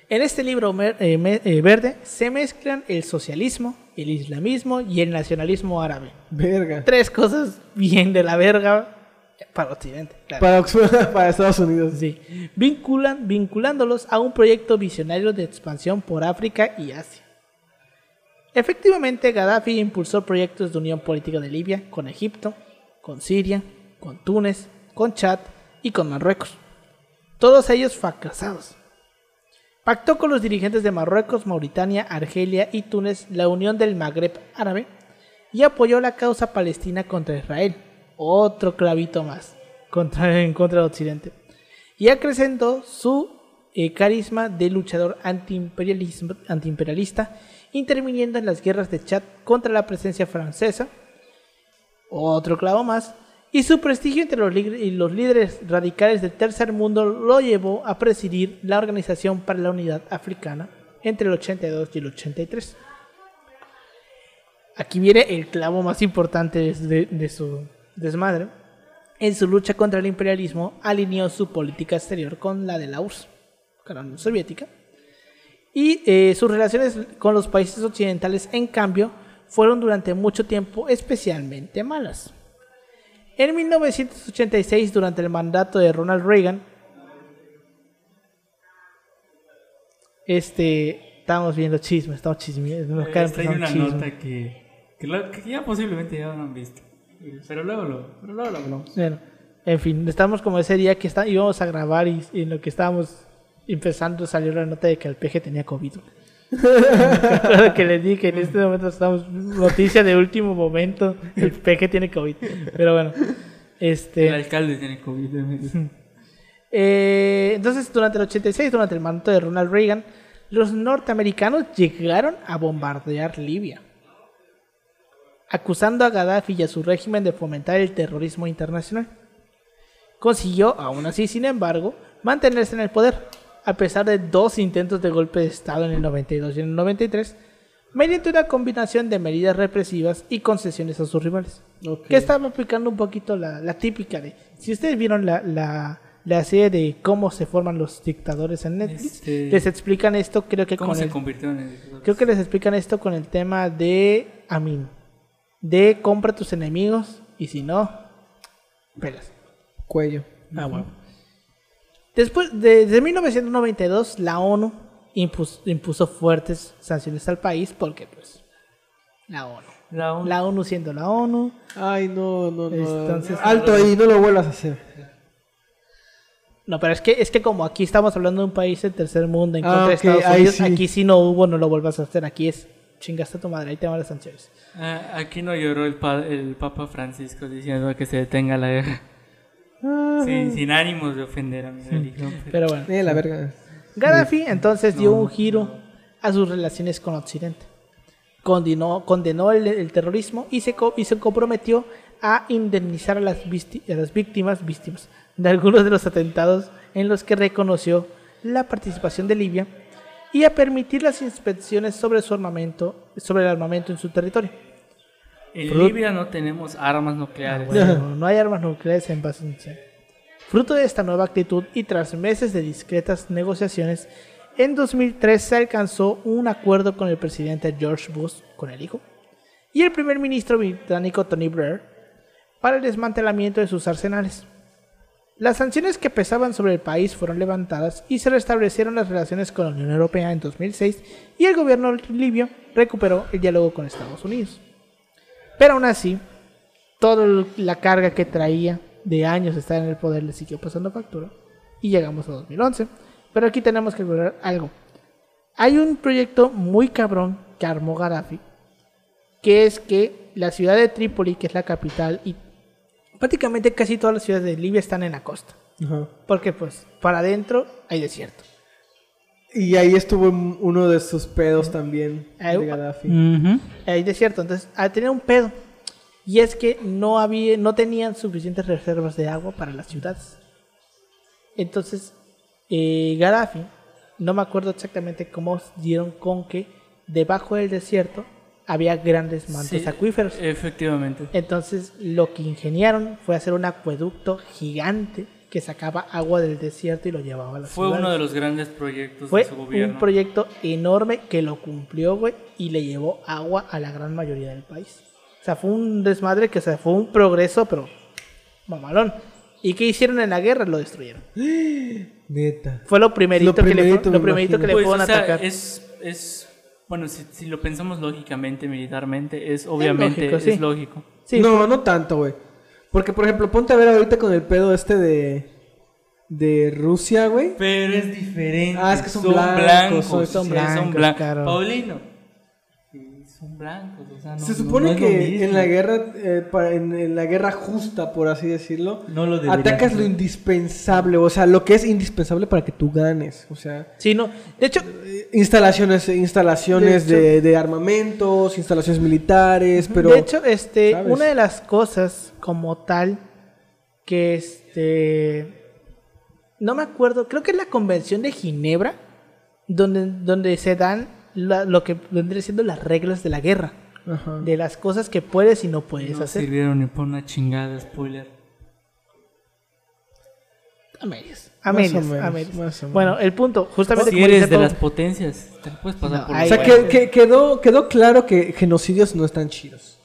en este libro mer- eh, me- eh, verde se mezclan el socialismo, el islamismo y el nacionalismo árabe. Verga. Tres cosas bien de la verga para Occidente. claro. Para, Oxford- *laughs* para Estados Unidos. Sí, vinculan, vinculándolos a un proyecto visionario de expansión por África y Asia. Efectivamente, Gaddafi impulsó proyectos de unión política de Libia con Egipto, con Siria, con Túnez, con Chad y con Marruecos. Todos ellos fracasados. Pactó con los dirigentes de Marruecos, Mauritania, Argelia y Túnez la unión del Magreb árabe y apoyó la causa palestina contra Israel. Otro clavito más contra, en contra de Occidente. Y acrecentó su eh, carisma de luchador antiimperialista, interviniendo en las guerras de Chad contra la presencia francesa. Otro clavo más. Y su prestigio entre los, líderes radicales del tercer mundo lo llevó a presidir la Organización para la Unidad Africana entre el 82 y el 83. Aquí viene el clavo más importante de su desmadre. En su lucha contra el imperialismo, alineó su política exterior con la de la URSS, con la Unión Soviética. Y eh, sus relaciones con los países occidentales, en cambio, fueron durante mucho tiempo especialmente malas. En 1986, durante el mandato de Ronald Reagan, este, estábamos viendo chismes, estamos chismeando, nos Esta hay una chisme. nota que, que, lo- que ya posiblemente ya lo han visto. Pero luego lo, pero luego lo hablamos. Bueno, en fin, estamos como ese día que está, íbamos a grabar y, y en lo que estábamos empezando salió la nota de que el peje tenía COVID. Recuerdo que les dije que en este momento estamos noticia de último momento, el peje tiene COVID. Pero bueno, El este alcalde tiene COVID. eh, entonces durante el 86, durante el mandato de Ronald Reagan, los norteamericanos llegaron a bombardear Libia, acusando a Gaddafi y a su régimen de fomentar el terrorismo internacional. Consiguió, aún así, sin embargo, mantenerse en el poder, a pesar de dos intentos de golpe de Estado en el 92 y en el 93, mediante una combinación de medidas represivas y concesiones a sus rivales. Ok. Que estaba aplicando un poquito la, la típica de... Si ustedes vieron la, la, la serie de cómo se forman los dictadores en Netflix, Este- les explican esto, creo que ¿Cómo con se el... Creo que les explican esto con el tema de Amin. De compra tus enemigos y si no, pelas. Cuello. Ah, bueno. Después, de- desde 1992, la ONU impus- impuso fuertes sanciones al país porque, pues, la ONU. La ONU siendo la ONU. Ay, no, no, no. Entonces- Alto ahí, no lo vuelvas a hacer. No, pero es que, es que como aquí estamos hablando de un país del tercer mundo en Ah, contra de Estados Unidos, sí. aquí sí no hubo, no lo vuelvas a hacer. Aquí es chingaste a tu madre, ahí te van las sanciones. Ah, aquí no lloró el, pa- el Papa Francisco diciendo que se detenga la guerra. Ah, Sí, sin ánimos de ofender a mi religión. pero- Pero bueno. eh, la verga. Gaddafi entonces dio un giro a sus relaciones con Occidente. Condenó, condenó el, el terrorismo y se, co- y se comprometió a indemnizar a las, a las víctimas, víctimas de algunos de los atentados en los que reconoció la participación de Libia y a permitir las inspecciones sobre su armamento, sobre el armamento en su territorio. En Libia no tenemos armas nucleares. Bueno, no hay armas nucleares en base Fruto de esta nueva actitud y tras meses de discretas negociaciones, en 2003 se alcanzó un acuerdo con el presidente George Bush, con el hijo, y el primer ministro británico Tony Blair para el desmantelamiento de sus arsenales. Las sanciones que pesaban sobre el país fueron levantadas y se restablecieron las relaciones con la Unión Europea en 2006 y el gobierno libio recuperó el diálogo con Estados Unidos. Pero aún así, toda la carga que traía de años de estar en el poder le siguió pasando factura y llegamos a 2011. Pero aquí tenemos que recordar algo. Hay un proyecto muy cabrón que armó Gaddafi, que es que la ciudad de Trípoli, que es la capital, y prácticamente casi todas las ciudades de Libia están en la costa. Ajá. Porque pues para adentro hay desierto. Y ahí estuvo uno de sus pedos también de Gaddafi. Hay desierto, entonces a tener un pedo. Y es que no había, no tenían suficientes reservas de agua para las ciudades. Entonces, eh, Gaddafi, no me acuerdo exactamente cómo dieron con que debajo del desierto había grandes mantos Sí, acuíferos. Efectivamente. Entonces, lo que ingeniaron fue hacer un acueducto gigante que sacaba agua del desierto y lo llevaba a las Fue ciudades. uno de los grandes proyectos Fue de su gobierno. un proyecto enorme que lo cumplió, güey, y le llevó agua a la gran mayoría del país. O sea, fue un desmadre que o sea, fue un progreso, pero mamalón. ¿Y qué hicieron en la guerra? Lo destruyeron. *gasps* Neta. Fue lo primerito, Lo que, le, lo primerito que le Pues, fueron o a sea, atacar. es, es, bueno, si, si lo pensamos lógicamente, militarmente, es obviamente, lógico, es sí. lógico. Sí, no, no tanto, güey. Porque, por ejemplo, ponte a ver ahorita con el pedo este de. de Rusia, güey. Pero es diferente. Ah, es que son blancos, son- son sí, blancos, blancos. claro. Paulino. Sí, Son blancos, o sea, no, Se supone no que en la guerra, eh, en, en la guerra justa, por así decirlo, No lo deberían atacas lo indispensable, o sea, lo que es indispensable para que tú ganes, o sea, Sí, no. De hecho, eh, instalaciones, instalaciones De de, de armamentos, instalaciones militares, pero de hecho, este, ¿sabes? una de las cosas como tal que este no me acuerdo, creo que es la convención de Ginebra donde, donde se dan la- lo que vendría siendo las reglas de la guerra, Ajá. de las cosas que puedes y no puedes No hacer. sirvieron ni por una chingada, spoiler. A medias, a medias, menos, a medias. más o menos. Bueno, el punto, justamente Si eres de las potencias, te lo puedes pasar No, por ahí- o sea, que, que- quedó, quedó claro que genocidios no están chidos.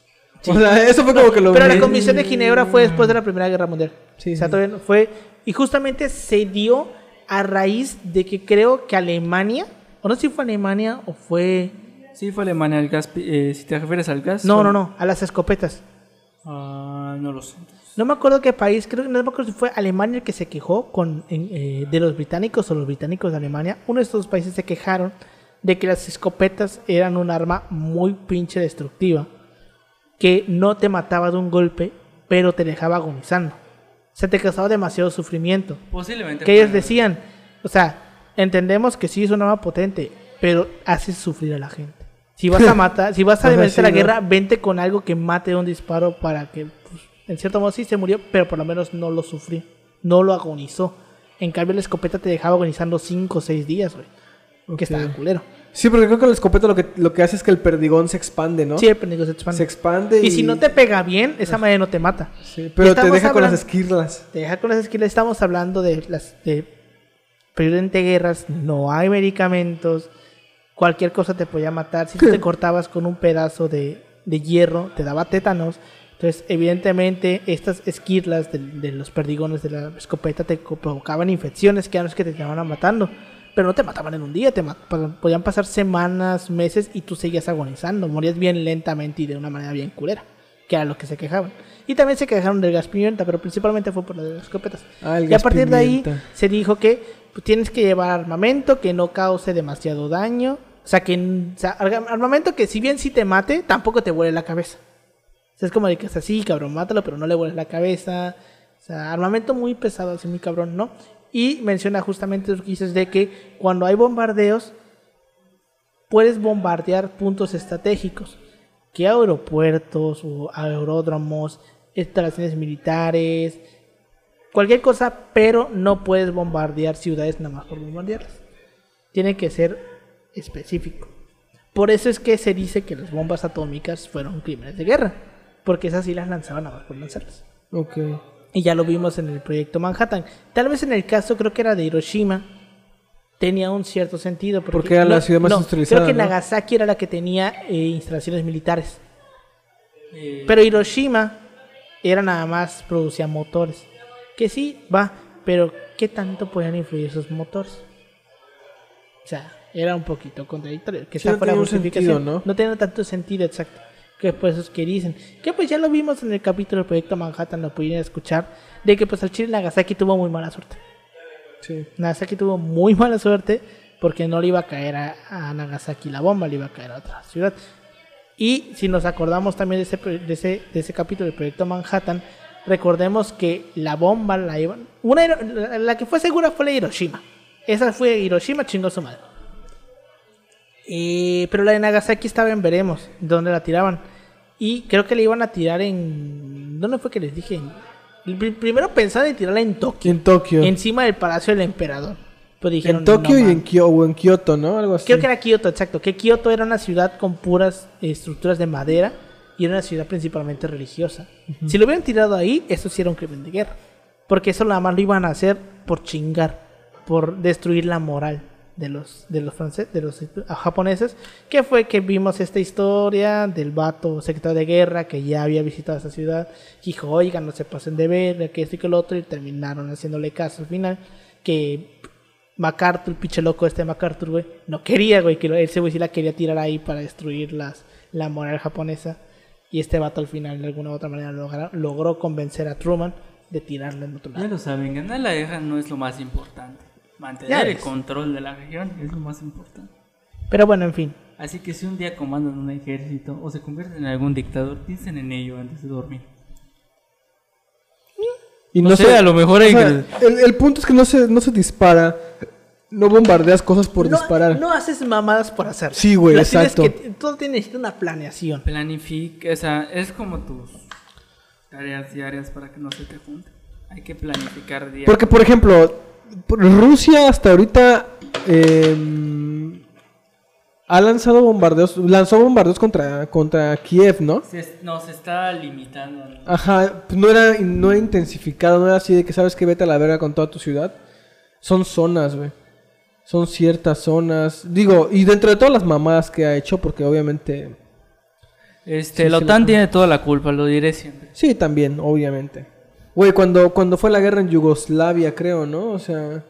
O sea, eso fue como que lo Pero la. Comisión de Ginebra fue después de la Primera Guerra Mundial. Sí, o sea, sí. todavía no fue. Y justamente se dio a raíz de que creo que Alemania, o no sé si fue Alemania o fue. Sí, fue Alemania el gas. eh, si te refieres al gas. No, no, no, a las escopetas. Ah, no lo sé. No me acuerdo qué país, creo que no me acuerdo si fue Alemania el que se quejó con, eh, de los británicos o los británicos de Alemania. Uno de estos países se quejaron de que las escopetas eran un arma muy pinche destructiva, que no te mataba de un golpe, pero te dejaba agonizando. O sea, te causaba demasiado sufrimiento. Posiblemente. Que ellos decían, o sea, entendemos que sí es un arma potente, pero haces sufrir a la gente. Si vas a *laughs* matar, si vas a a sí, la ¿no? guerra, vente con algo que mate de un disparo para que, pues, en cierto modo sí se murió, pero por lo menos no lo sufrió, no lo agonizó. En cambio, la escopeta te dejaba agonizando 5 o 6 días, güey. Ok. Que estaba culero. Sí, porque creo que el escopeta lo que, lo que hace es que el perdigón se expande, ¿no? Sí, el pendejo se expande. Se expande y... Y si no te pega bien, esa madre no te mata. Sí, pero te deja con las esquirlas. Te deja con las esquilas. Estamos hablando de las de periodo de guerras. No hay medicamentos. Cualquier cosa te podía matar. Si tú te *laughs* cortabas con un pedazo de, de hierro, te daba tétanos. Entonces, evidentemente, estas esquirlas de, de los perdigones de la escopeta te provocaban infecciones que eran los que te estaban matando. Pero no te mataban en un día, te podían pasar semanas, meses y tú seguías agonizando. Morías bien lentamente y de una manera bien culera, que era lo que se quejaban. Y también se quejaron del gas pimienta, pero principalmente fue por lo de las escopetas. Ah, y a partir de ahí pimienta. se dijo que pues, tienes que llevar armamento que no cause demasiado daño. O sea, que armamento que si bien sí te mate, tampoco te vuele la cabeza. O sea, es como de que es así, cabrón, mátalo, pero no le vueles la cabeza. O sea, armamento muy pesado, así muy cabrón, ¿no? Y menciona justamente lo que de que cuando hay bombardeos, puedes bombardear puntos estratégicos, que aeropuertos o aeródromos, instalaciones militares, cualquier cosa, pero no puedes bombardear ciudades nada más por bombardearlas. Tiene que ser específico. Por eso es que se dice que las bombas atómicas fueron crímenes de guerra, porque esas sí las lanzaban nada más por lanzarlas. Ok. Y ya lo vimos en el proyecto Manhattan. Tal vez en el caso, creo que era de Hiroshima, tenía un cierto sentido. Porque era la ciudad más no, industrializada, Creo que ¿no? Nagasaki era la que tenía eh, instalaciones militares. Eh, Pero Hiroshima era nada más, producía motores. Que sí, va, pero ¿qué tanto podían influir esos motores? O sea, era un poquito contradictorio. Que Sí, está no fuera justificación. sentido, ¿no? No tenía tanto sentido, exacto. Que por eso es que dicen. Que pues ya lo vimos en el capítulo del proyecto Manhattan, lo pudieron escuchar. De que pues al Chile Nagasaki tuvo muy mala suerte. Sí. Nagasaki tuvo muy mala suerte porque no le iba a caer a, a Nagasaki la bomba, le iba a caer a otra ciudad. Y si nos acordamos también de ese, de ese, de ese capítulo del proyecto Manhattan, recordemos que la bomba la iban. Una, la, la que fue segura fue la de Hiroshima. Esa fue Hiroshima, chingó su madre. Eh, pero la de Nagasaki estaba en veremos, donde la tiraban. Y creo que le iban a tirar en. ¿Dónde fue que les dije? Primero pensaban en tirarla en Tokio En Tokio. encima del Palacio del Emperador. Pero dijeron, En Tokio "No, y man". en, Kio- o en Kioto, ¿no? Algo así. Creo que era Kioto, exacto. Que Kioto era una ciudad con puras eh, estructuras de madera y era una ciudad principalmente religiosa. Si lo hubieran tirado ahí, eso sí era un crimen de guerra. Porque eso nada más lo iban a hacer por chingar, por destruir la moral de los de los franceses, de los eh, japoneses, que fue que vimos esta historia del vato secretario de guerra que ya había visitado esa ciudad, dijo, oigan, no se pasen de ver, que esto y que lo otro, y terminaron haciéndole caso al final, que MacArthur, el pinche loco este MacArthur, güey, no quería, güey, que ese güey sí la quería tirar ahí para destruir las, la moral japonesa. Y este vato al final, de alguna u otra manera, logra- logró convencer a Truman de tirarle al otro Ya lado. lo saben, ganar la guerra no es lo más importante. Ya Mantener el control de la región es lo más importante. Pero bueno, en fin. Así que si un día comandan un ejército o se convierten en algún dictador, piensen en ello antes de dormir. Y No, sé, a lo mejor o hay sea, el, el punto es que no se, no se dispara. No bombardeas cosas por no, disparar. no haces mamadas por hacerlo. Sí, güey, Las exacto. que- todo tiene una planeación. planifica, o sea, es como tus tareas diarias para que no se te junten. Hay que planificar diariamente. Porque, por ejemplo, Rusia hasta ahorita eh, ha lanzado bombardeos, lanzó bombardeos contra, contra Kiev, ¿no? Se es- nos está limitando. ¿no? Ajá, pues no era, no era intensificado, no era así de que sabes que vete a la verga con toda tu ciudad. Son zonas, güey. Son ciertas zonas. Digo, y dentro de todas las mamadas que ha hecho, porque obviamente. Este, Sí, la OTAN tiene toda la culpa, lo diré siempre. Sí, también, obviamente. Güey, cuando, cuando fue la guerra en Yugoslavia, creo, ¿no? O sea,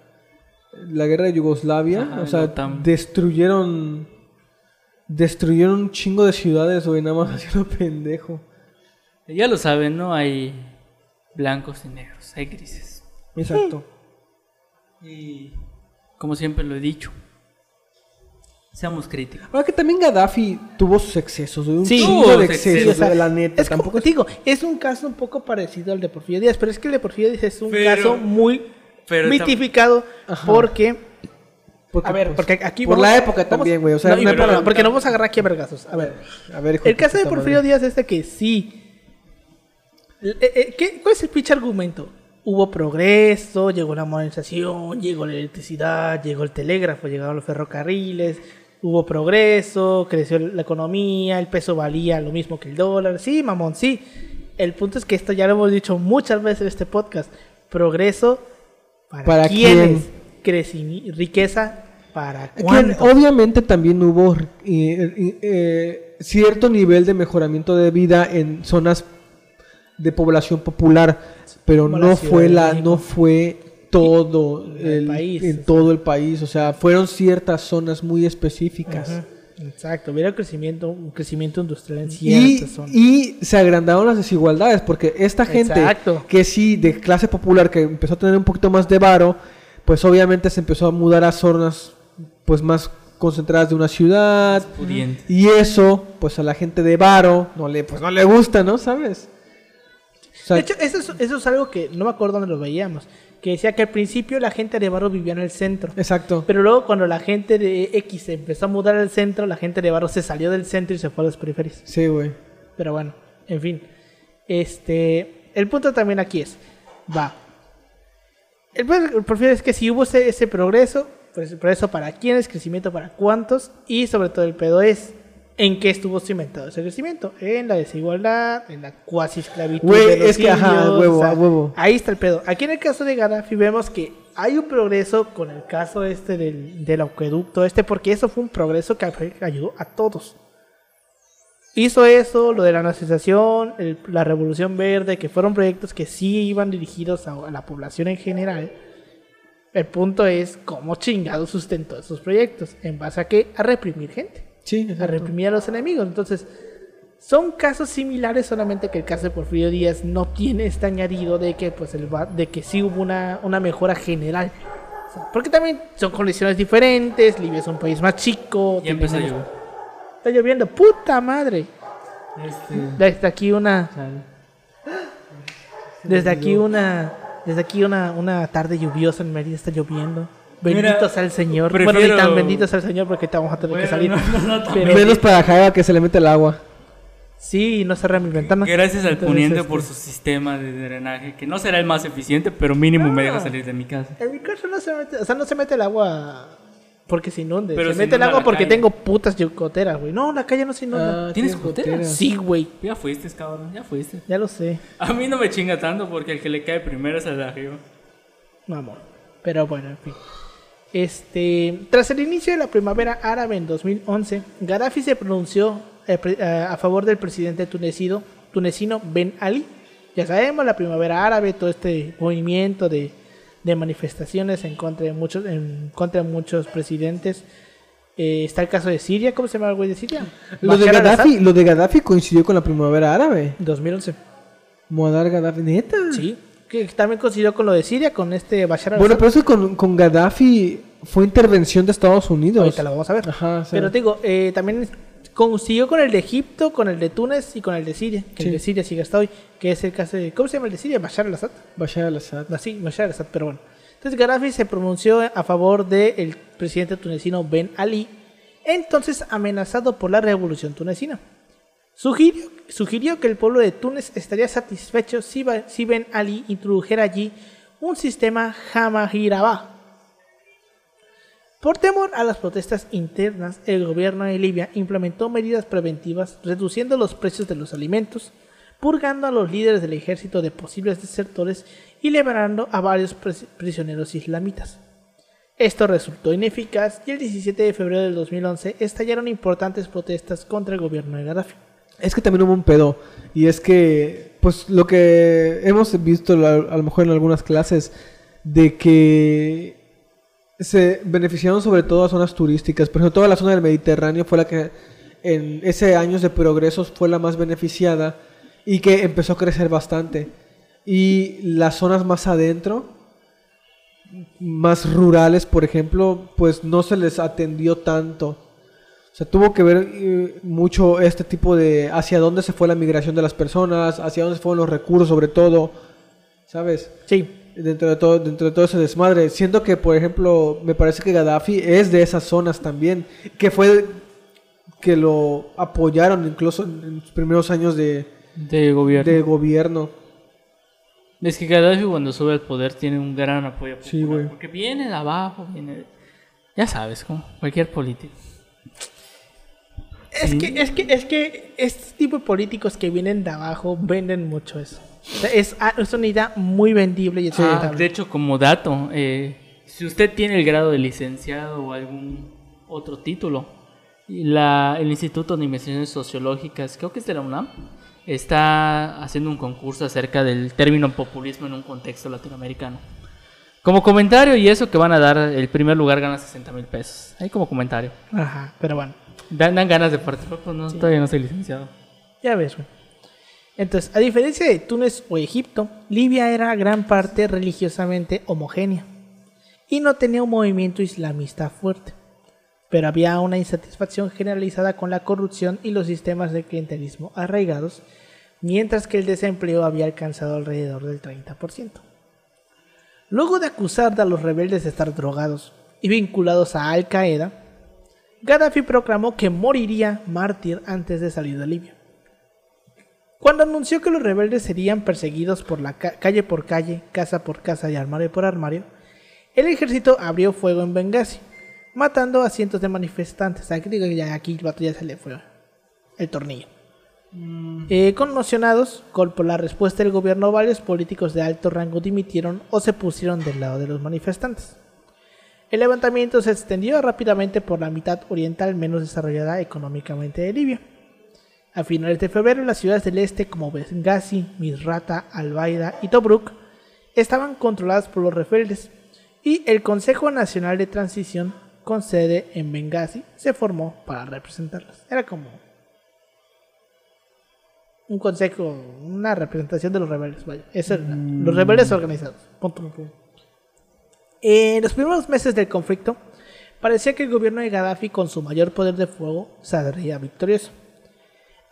la guerra de Yugoslavia, Ajá, o sea, OTAN. destruyeron. Destruyeron un chingo de ciudades, güey, nada más *laughs* haciendo pendejo. Ya lo saben, ¿no? Hay blancos y negros, hay grises. Exacto. Y como siempre lo he dicho, seamos críticos. Ahora que también Gaddafi tuvo sus excesos, un Sí, tuvo de excesos, excesos, o sea, la neta. Es como tampoco te digo, es un caso un poco parecido al de Porfirio Díaz, pero es que el de Porfirio Díaz es un Pero- caso muy pero mitificado Ajá. porque porque, a ver, pues, porque aquí por vamos- la época también, güey, o sea, no, pero- época- porque no vamos a agarrar aquí a vergazos. A ver, A ver, hijo el caso de Porfirio madre. Díaz es de que sí. Eh, eh, ¿qué- ¿Cuál es el pinche argumento? Hubo progreso, llegó la modernización, llegó la electricidad, llegó el telégrafo, llegaron los ferrocarriles, hubo progreso, creció la economía, el peso valía lo mismo que el dólar. Sí, mamón, sí. El punto es que esto ya lo hemos dicho muchas veces en este podcast. Progreso para, ¿Para quiénes, Crecimi- riqueza para Que cuánto. obviamente también hubo eh, eh, eh, cierto nivel de mejoramiento de vida en zonas de población popular, pero Como no fue la, no fue todo El el, país, en o sea. todo el país, o sea, fueron ciertas zonas muy específicas. Ajá, Exacto, hubiera crecimiento, un crecimiento industrial en Y, ciertas zonas. y se agrandaron las desigualdades, porque esta gente Exacto. que sí, de clase popular, que empezó a tener un poquito más de varo, pues obviamente se empezó a mudar a zonas pues más concentradas de una ciudad, y eso, pues a la gente de varo no le, pues no le gusta, ¿no? ¿Sabes? Sea, de hecho, eso es, eso es algo que no me acuerdo dónde lo veíamos. Que decía que al principio la gente de Barro vivía en el centro. exacto. Pero luego cuando la gente de X se empezó a mudar al centro, la gente de Barro se salió del centro y se fue a las periferias. Sí, güey. Pero bueno, en fin. Este, el punto también aquí es, va. El punto el Porfirio es que si hubo ese, ese progreso, pues progreso para quiénes, crecimiento para cuántos, y sobre todo el pedo es en qué estuvo cimentado ese crecimiento, en la desigualdad, en la cuasi esclavitud. Güey, de los es que, ajá, huevo, a huevo. Ahí está el pedo. Aquí en el caso de Gaddafi vemos que hay un progreso con el caso este del, del acueducto este, porque eso fue un progreso que ayudó a todos. Hizo eso, lo de la nacionalización, el- la revolución verde, que fueron proyectos que sí iban dirigidos a, a la población en general. El punto es cómo chingado sustentó esos proyectos. ¿En base a qué? A reprimir gente. Sí, A reprimir a los enemigos. Entonces, son casos similares, solamente que el caso de Porfirio Díaz no tiene este añadido de que, pues, el, va- de que sí hubo una, una mejora general. O sea, porque también son condiciones diferentes. Libia es un país más chico. Ya empezó a menos- llover. Está lloviendo, puta madre. Este, Desde aquí una, desde aquí una, desde aquí una, una tarde lluviosa en Mérida está lloviendo. Bendito Mira, sea el Señor. Bueno, ni prefiero- tan bendito sea el Señor porque te vamos a tener Bueno, que salir. no, no, Pero- Menos para Jaiba que se le mete el agua. Sí, no cerré mi ventana. Gracias al Entonces, poniente este, por su sistema de drenaje, que no será el más eficiente, pero mínimo me deja No. salir de mi casa. En mi caso no se mete, o sea, no se mete el agua porque se inunde. Pero se se mete el agua porque calle. tengo putas goteras, güey. No, la calle no se inunda. Ah, ¿Tienes goteras. sí, güey. Ya fuiste, cabrón, ya fuiste. Ya lo sé, A mí no me chinga tanto porque el que le cae primero es el de arriba. mamón. Pero bueno, en fin. Este, tras el inicio de la primavera árabe en 2011, Gaddafi se pronunció eh, eh, a favor del presidente tunecino, tunecino Ben Ali. Ya sabemos, la primavera árabe, todo este movimiento de, de manifestaciones en contra de muchos, en contra de muchos presidentes Eh, está el caso de Siria, ¿cómo se llama el güey de Siria? Lo de, Gaddafi, lo de Gaddafi coincidió con la primavera árabe. 2011. Muammar Gaddafi, neta. Sí, que también coincidió con lo de Siria, con este Bashar Bueno, al-Assad. pero eso con, con Gaddafi fue intervención de Estados Unidos. Ahorita lo vamos a ver. Ajá, Pero te digo, eh, también consiguió con el de Egipto, con el de Túnez y con el de Siria. Que Sí. el de Siria sigue hasta hoy, que es el caso de... ¿Cómo se llama el de Siria? Bashar al-Assad. Bashar al-Assad. No, sí, Bashar al-Assad, pero bueno. Entonces Gaddafi se pronunció a favor del presidente tunecino Ben Ali, entonces amenazado por la revolución tunecina. Sugirió, que el pueblo de Túnez estaría satisfecho si, Ben Ali introdujera allí un sistema Jamahirabá. Por temor a las protestas internas, el gobierno de Libia implementó medidas preventivas reduciendo los precios de los alimentos, purgando a los líderes del ejército de posibles desertores y liberando a varios prisioneros islamitas. Esto resultó ineficaz y el 17 de febrero del 2011 estallaron importantes protestas contra el gobierno de Gaddafi. Es que también hubo un pedo. Y es que, pues lo que hemos visto a lo mejor en algunas clases, de que se beneficiaron sobre todo a zonas turísticas. Por ejemplo, toda la zona del Mediterráneo fue la que en ese años de progresos fue la más beneficiada y que empezó a crecer bastante. Y las zonas más adentro, más rurales, por ejemplo, pues no se les atendió tanto. O sea, tuvo que ver eh, mucho este tipo de hacia dónde se fue la migración de las personas, hacia dónde se fueron los recursos, sobre todo, ¿sabes? Sí, Dentro de todo, dentro de todo ese desmadre. Siendo que, por ejemplo, me parece que Gaddafi es de esas zonas también, que fue que lo apoyaron incluso en, sus primeros años de, De gobierno. de gobierno. Es que Gaddafi cuando sube al poder tiene un gran apoyo popular. Sí, güey. Porque viene de abajo, viene de- Ya sabes, como cualquier político. Es que, es que, es que este tipo de políticos que vienen de abajo venden mucho eso. O sea, es, ah, es una idea muy vendible y Ah, de hecho, como dato, eh, si usted tiene el grado de licenciado o algún otro título, la, el Instituto de Investigaciones Sociológicas, creo que es de la UNAM, está haciendo un concurso acerca del término populismo en un contexto latinoamericano. Como comentario y eso que van a dar, el primer lugar gana 60 mil pesos. Ahí como comentario. Ajá, pero bueno, Dan, dan ganas de participar, pero no, todavía no soy licenciado. ya ves, güey. Entonces, a diferencia de Túnez o Egipto, Libia era gran parte religiosamente homogénea y no tenía un movimiento islamista fuerte. Pero había una insatisfacción generalizada con la corrupción y los sistemas de clientelismo arraigados, mientras que el desempleo había alcanzado alrededor del 30%. Luego de acusar a los rebeldes de estar drogados y vinculados a Al Qaeda, Gaddafi proclamó que moriría mártir antes de salir de Libia. Cuando anunció que los rebeldes serían perseguidos por la ca- calle por calle, casa por casa y armario por armario, el ejército abrió fuego en Benghazi, matando a cientos de manifestantes. Aquí digo que ya aquí el vato ya se le fue el tornillo. Eh, conmocionados con- por la respuesta del gobierno, varios políticos de alto rango dimitieron o se pusieron del lado de los manifestantes. El levantamiento se extendió rápidamente por la mitad oriental menos desarrollada económicamente de Libia. A finales de febrero, las ciudades del este como Benghazi, Misrata, Albaida y Tobruk estaban controladas por los rebeldes y el Consejo Nacional de Transición con sede en Benghazi se formó para representarlas. Era como un consejo, una representación de los rebeldes, vaya. Eso era, los rebeldes organizados. Punto. En los primeros meses del conflicto, parecía que el gobierno de Gaddafi, con su mayor poder de fuego, saldría victorioso.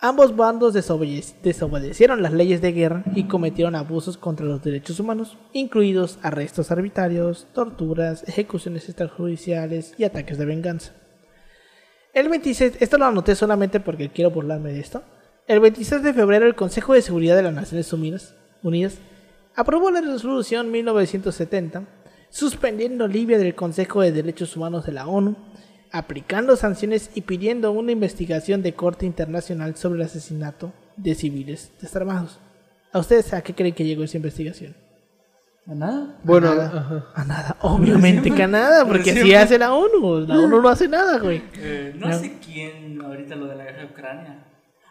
Ambos bandos desobede- desobedecieron las leyes de guerra y cometieron abusos contra los derechos humanos, incluidos arrestos arbitrarios, torturas, ejecuciones extrajudiciales y ataques de venganza. El 26, esto lo anoté solamente porque quiero burlarme de esto. El 26 de febrero el Consejo de Seguridad de las Naciones Unidas, Unidas aprobó la resolución 1970 suspendiendo Libia del Consejo de Derechos Humanos de la ONU, aplicando sanciones y pidiendo una investigación de corte internacional sobre el asesinato de civiles desarmados. ¿A ustedes a qué creen que llegó esa investigación? ¿A nada? Bueno, a nada. ajá. A nada, obviamente que a nada, porque así siempre. hace la ONU. La ONU no hace nada, güey. Eh, no, No. sé quién ahorita lo de la guerra de Ucrania.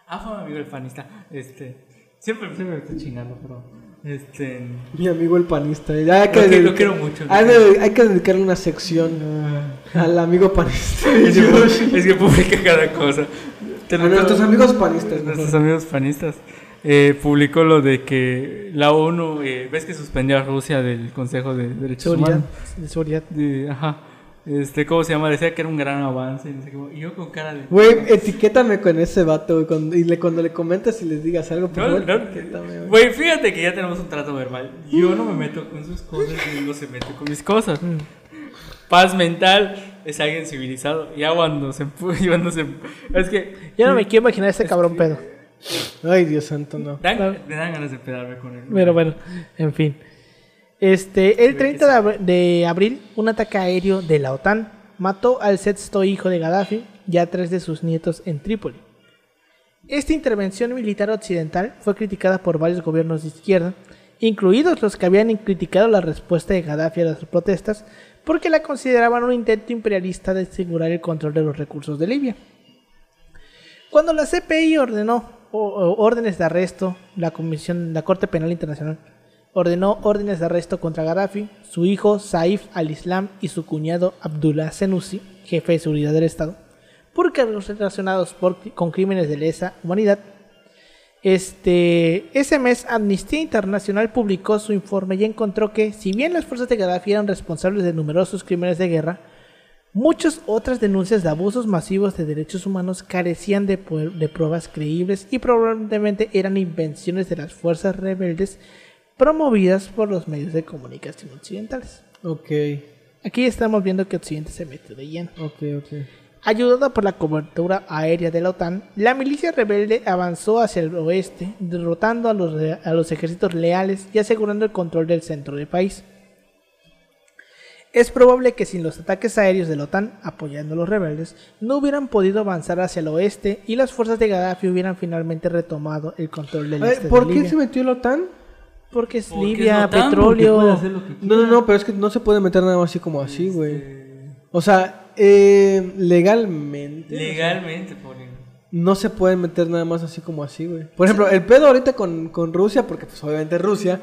Ah, fue mi amigo el fanista. Este, siempre, siempre me estoy chingando, pero Este, Mi amigo el panista. Hay que Lo que- lo quiero mucho, lo Hay, de- hay que dedicarle una sección al amigo panista. *laughs* es, que, es que publica cada cosa. Te A nuestros amigos panistas. Nuestros amigos panistas. eh, publicó lo de que la ONU, eh, ves que suspendió a Rusia del Consejo de Derechos. Humanos. De- ajá. Este, ¿cómo se llama? Decía que era un gran avance. y no sé qué. Y yo con cara de. Güey, etiquétame con ese vato, güey. cuando- y le, cuando le comentes y les digas algo, por No, favor, no, güey. Güey, fíjate que ya tenemos un trato verbal. Yo no me meto con sus cosas y él no se mete con mis cosas. Mm. Paz mental es alguien civilizado. Ya cuando se *laughs* cuando se Es que Yo no me quiero imaginar ese cabrón pedo. Ay, Dios santo, no. dan, me dan ganas de pedarme con él. Pero bueno, en fin. Este, el 30 de abr- de abril, un ataque aéreo de la OTAN mató al sexto hijo de Gaddafi y a tres de sus nietos en Trípoli. Esta intervención militar occidental fue criticada por varios gobiernos de izquierda, incluidos los que habían criticado la respuesta de Gaddafi a las protestas, porque la consideraban un intento imperialista de asegurar el control de los recursos de Libia. Cuando la CPI ordenó órdenes de arresto, la Comisión, la Corte Penal Internacional ordenó órdenes de arresto contra Gaddafi, su hijo Saif al-Islam y su cuñado Abdullah Senussi, jefe de seguridad del Estado, por cargos relacionados con crímenes de lesa humanidad. Este, ese mes Amnistía Internacional publicó su informe y encontró que, si bien las fuerzas de Gaddafi eran responsables de numerosos crímenes de guerra, Muchas otras denuncias de abusos masivos de derechos humanos carecían de, de pruebas creíbles y probablemente eran invenciones de las fuerzas rebeldes promovidas por los medios de comunicación occidentales. Ok, Aquí estamos viendo que Occidente se metió de lleno. ok, ok. Ayudada por la cobertura aérea de la OTAN, la milicia rebelde avanzó hacia el oeste, derrotando a los, a los ejércitos leales y asegurando el control del centro del país. Es probable que sin los ataques aéreos de la OTAN apoyando a los rebeldes, no hubieran podido avanzar hacia el oeste y las fuerzas de Gaddafi hubieran finalmente retomado el control del este ¿Por de qué Libia. se metió la OTAN? Porque es Porque Libia, OTAN, petróleo. puede hacer lo que No, no, no, pero es que no se puede meter nada más así como así, güey. O sea, eh, legalmente. Legalmente, por ejemplo. No se puede meter nada más así como así, güey. Por ejemplo, el pedo ahorita con, con Rusia, porque pues obviamente Rusia,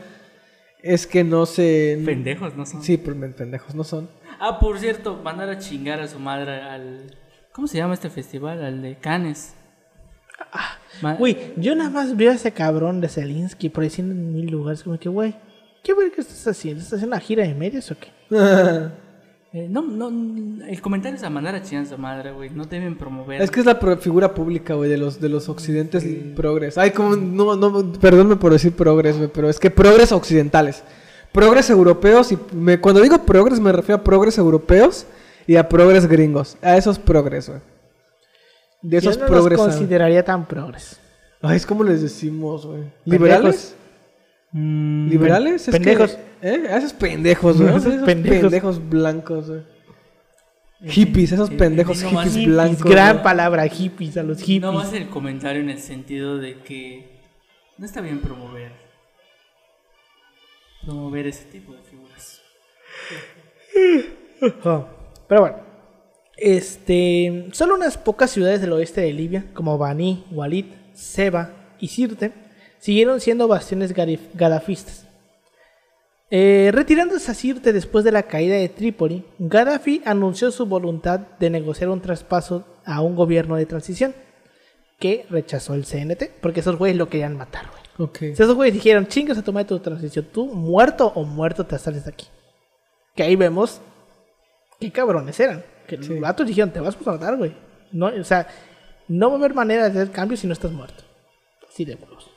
es que no se... Pendejos, ¿no son? Sí, pero pendejos no son. Ah, por cierto, mandar a chingar a su madre al. ¿Cómo se llama este festival? Al de Cannes. Güey, yo nada más veo a ese cabrón de Zelinsky por ahí en mil lugares. Como que, güey, ¿qué ver que estás haciendo? ¿Estás haciendo una gira de medios o qué? *laughs* eh, no, no, el comentario es a mandar a chingar su madre, güey. No deben promover. es que es la figura pública, güey, de los, de los occidentes progres. Ay, como, no, no, perdónme por decir progres, güey, pero es que progres occidentales. Progres europeos, y me, cuando digo progres me refiero a progres europeos y a progres gringos. A esos progres, güey. De esos yo no progres. los consideraría tan progres. Ay, es como les decimos, güey. ¿Liberales? Mm, ¿Liberales? Es pendejos. que- ¿Eh? Esos pendejos, güey. *laughs* Esos Esos pendejos. pendejos. blancos, güey. Hippies, esos eh, pendejos no más hippies hippies, blancos. Gran palabra, hippies, a los hippies. No más el comentario en el sentido de que no está bien promover. Promover ese tipo de figuras. *laughs* Oh, Pero bueno, este, solo unas pocas ciudades del oeste de Libia, como Bani, Walid, Seba y Sirte, siguieron siendo bastiones gadafistas. Eh, retirándose a Sirte después de la caída de Trípoli, Gaddafi anunció su voluntad de negociar un traspaso a un gobierno de transición, que rechazó el CNT, porque esos güeyes lo querían matar, güey. Esos güeyes dijeron, chingas a tomar tu transición, tú muerto o muerto te sales de aquí. Que ahí vemos qué cabrones eran. Que Sí. los vatos dijeron, te vas a matar, güey. No, o sea, no va a haber manera de hacer cambios si no estás muerto. Así de huevos.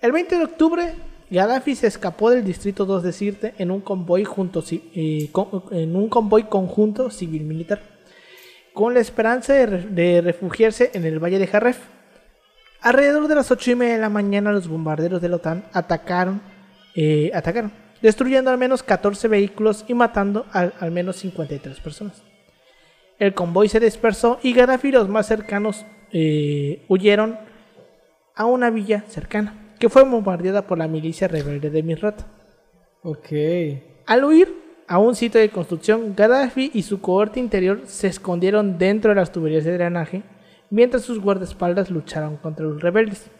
El 20 de octubre, Gaddafi se escapó del distrito 2 de Sirte en un convoy junto eh, con- en un convoy conjunto civil-militar, con la esperanza de, re- de refugiarse en el valle de Jarref. Alrededor de las 8 y media de la mañana, los bombarderos de la OTAN atacaron, eh, atacaron, destruyendo al menos 14 vehículos y matando al, al menos 53 personas. El convoy se dispersó y Gaddafi y los más cercanos eh, huyeron a una villa cercana, que fue bombardeada por la milicia rebelde de Misrat. Ok. Al huir a un sitio de construcción, Gaddafi y su cohorte interior se escondieron dentro de las tuberías de drenaje, mientras sus guardaespaldas lucharon contra los rebeldes.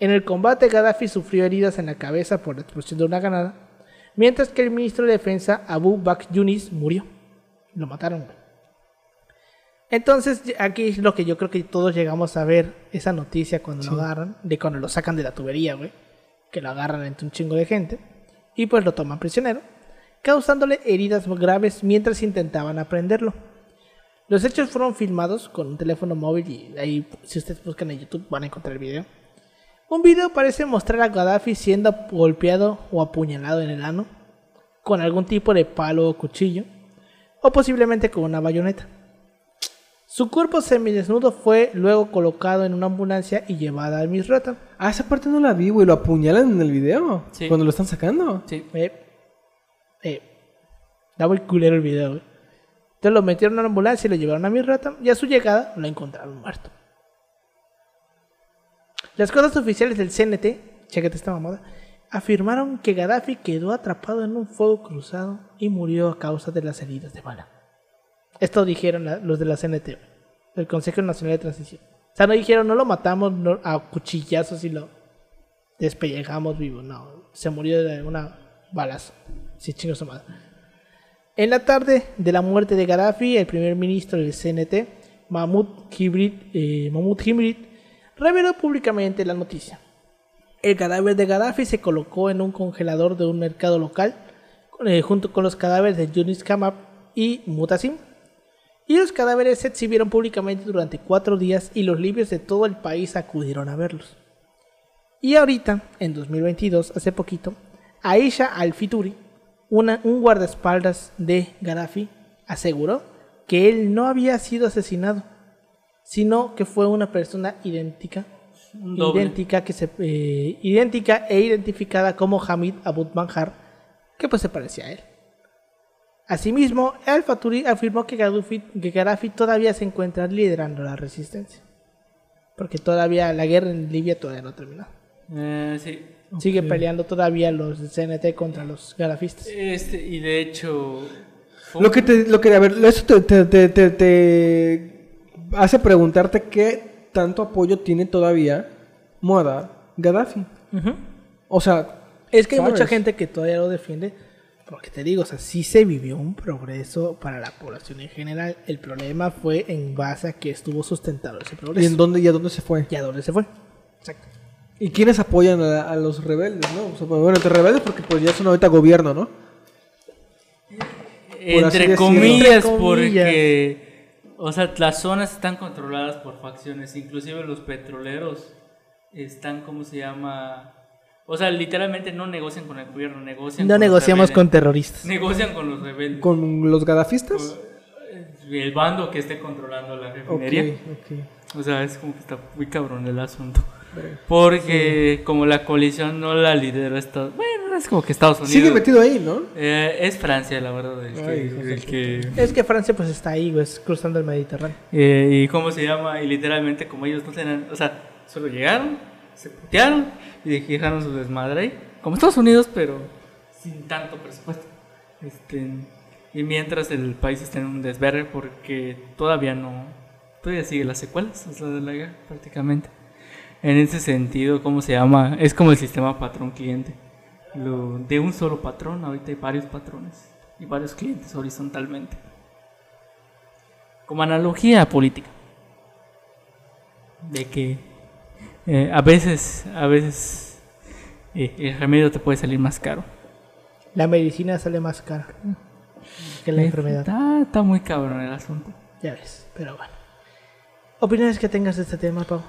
En el combate, Gaddafi sufrió heridas en la cabeza por la explosión de una granada, mientras que el ministro de Defensa, Abu Bakr Yunis, murió. Lo mataron. Entonces, aquí es lo que yo creo que todos llegamos a ver, esa noticia cuando lo agarran, de cuando lo sacan de la tubería, güey, que lo agarran entre un chingo de gente, y pues lo toman prisionero, causándole heridas graves mientras intentaban aprenderlo. Los hechos fueron filmados con un teléfono móvil y ahí, si ustedes buscan en YouTube, van a encontrar el video. Un video parece mostrar a Gaddafi siendo golpeado o apuñalado en el ano con algún tipo de palo o cuchillo, o posiblemente con una bayoneta. Su cuerpo semidesnudo fue luego colocado en una ambulancia y llevada a Misrata. Ah, esa parte no la vi, güey. Lo apuñalan en el video. Sí. Cuando lo están sacando. Sí. Eh, eh, da muy culero el video, güey. Entonces lo metieron en una ambulancia y lo llevaron a Misrata y a su llegada lo encontraron muerto. Las cosas oficiales del CNT, chécate esta mamada, afirmaron que Gaddafi quedó atrapado en un fuego cruzado y murió a causa de las heridas de bala. Esto dijeron la- los de la CNT, güey, el Consejo Nacional de Transición. O sea, no dijeron, no lo matamos a cuchillazos y lo despellejamos vivo. No, se murió de una balazo. Sí, chingo su madre. En la tarde de la muerte de Gaddafi, el primer ministro del CNT, Mahmoud Hibrid, eh, Mahmoud Hibrid, reveló públicamente la noticia. El cadáver de Gaddafi se colocó en un congelador de un mercado local, eh, junto con los cadáveres de Yunis Kamab y Mutasim. Y los cadáveres se exhibieron públicamente durante cuatro días y los libios de todo el país acudieron a verlos. Y ahorita, en 2022, hace poquito, Aisha Al-Fituri, un guardaespaldas de Gaddafi, aseguró que él no había sido asesinado, sino que fue una persona idéntica, doble. idéntica, que se, eh, idéntica e identificada como Hamid Abud Manhar, que pues se parecía a él. Asimismo, Al-Faturi afirmó que Gaddafi, que Gaddafi todavía se encuentra liderando la resistencia, porque todavía la guerra en Libia todavía no ha terminado. Eh, sí. Sigue peleando todavía los CNT contra los gadafistas. Este, y de hecho. fue Lo que te, lo que, a ver, eso te, te, te, te- te hace preguntarte qué tanto apoyo tiene todavía Muammar Gaddafi. O sea, Es que hay mucha gente que todavía lo defiende. Porque te digo, o sea, sí se vivió un progreso para la población en general. El problema fue en base a que estuvo sustentado ese ¿y progreso. en dónde y a dónde se fue? ¿Y a dónde se fue? Exacto. ¿Y quiénes apoyan a, a los rebeldes, no? O sea, bueno, entre rebeldes porque pues ya son ahorita gobierno, ¿no? Entre comillas, Entre comillas. porque. O sea, las zonas están controladas por facciones. Inclusive los petroleros están, ¿cómo se llama? O sea, literalmente no negocian con el gobierno, negocian No con los negociamos con terroristas. Negocian con los rebeldes. Con los gadafistas. El bando que esté controlando la refinería. ok. O sea, es como que está muy cabrón el asunto. Porque como la coalición no la lidera Estados Bueno, es como que Estados Unidos. Sigue metido ahí, ¿no? Eh, es Francia, la verdad, el que... Ay, el que Es que Francia pues está ahí, güey, es cruzando el Mediterráneo. eh, y cómo se llama, y literalmente como ellos no tenían... O sea, solo llegaron, se putearon y dejaron su desmadre ahí. Como Estados Unidos, pero sin tanto presupuesto. Este, y mientras el país está en un desvergue porque todavía no... Todavía sigue las secuelas, es la de la guerra prácticamente. En ese sentido, ¿cómo se llama? Es como el sistema patrón-cliente. De un solo patrón, ahorita hay varios patrones y varios clientes horizontalmente. Como analogía política. De que eh, a veces, a veces eh, el remedio te puede salir más caro. La medicina sale más cara que la Eh, enfermedad. Está, está muy cabrón el asunto. Ya ves, pero bueno. ¿Opiniones que tengas de este tema, Pau?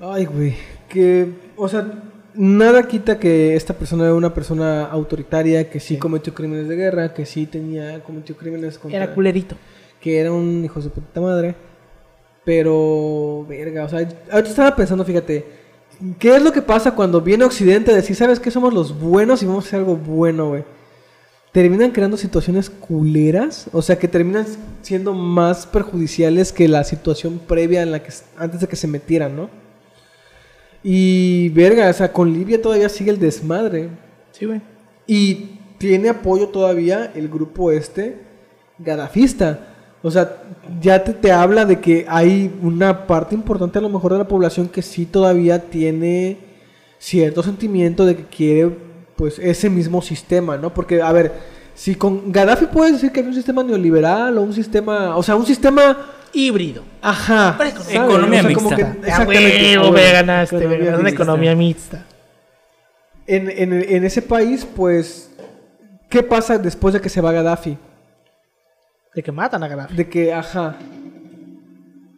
Ay, güey. Que, o sea, nada quita que esta persona era una persona autoritaria, que sí, Sí. cometió crímenes de guerra, que sí tenía, cometió crímenes contra... Era culerito. que era un hijo de puta madre. Pero, verga, o sea, ahorita estaba pensando, fíjate, ¿qué es lo que pasa cuando viene Occidente a decir, sabes que somos los buenos y vamos a hacer algo bueno, güey? Terminan creando situaciones culeras, o sea, que terminan siendo más perjudiciales que la situación previa en la que antes de que se metieran, ¿no? Y, verga, o sea, con Libia todavía sigue el desmadre. Sí, güey. Y tiene apoyo todavía el grupo este gadafista. O sea, ya te, te habla de que hay una parte importante a lo mejor de la población que sí todavía tiene cierto sentimiento de que quiere pues ese mismo sistema, ¿no? Porque, a ver, si con Gaddafi puedes decir que había un sistema neoliberal o un sistema, o sea, un sistema, Híbrido. ajá, economía como mixta. que- Ah, exactamente, huevo, güey, me ganaste, me economía ganaste una economía mixta. En, en, en ese país, pues, ¿qué pasa después de que se va Gaddafi? De que matan a Gaddafi. De que, ajá,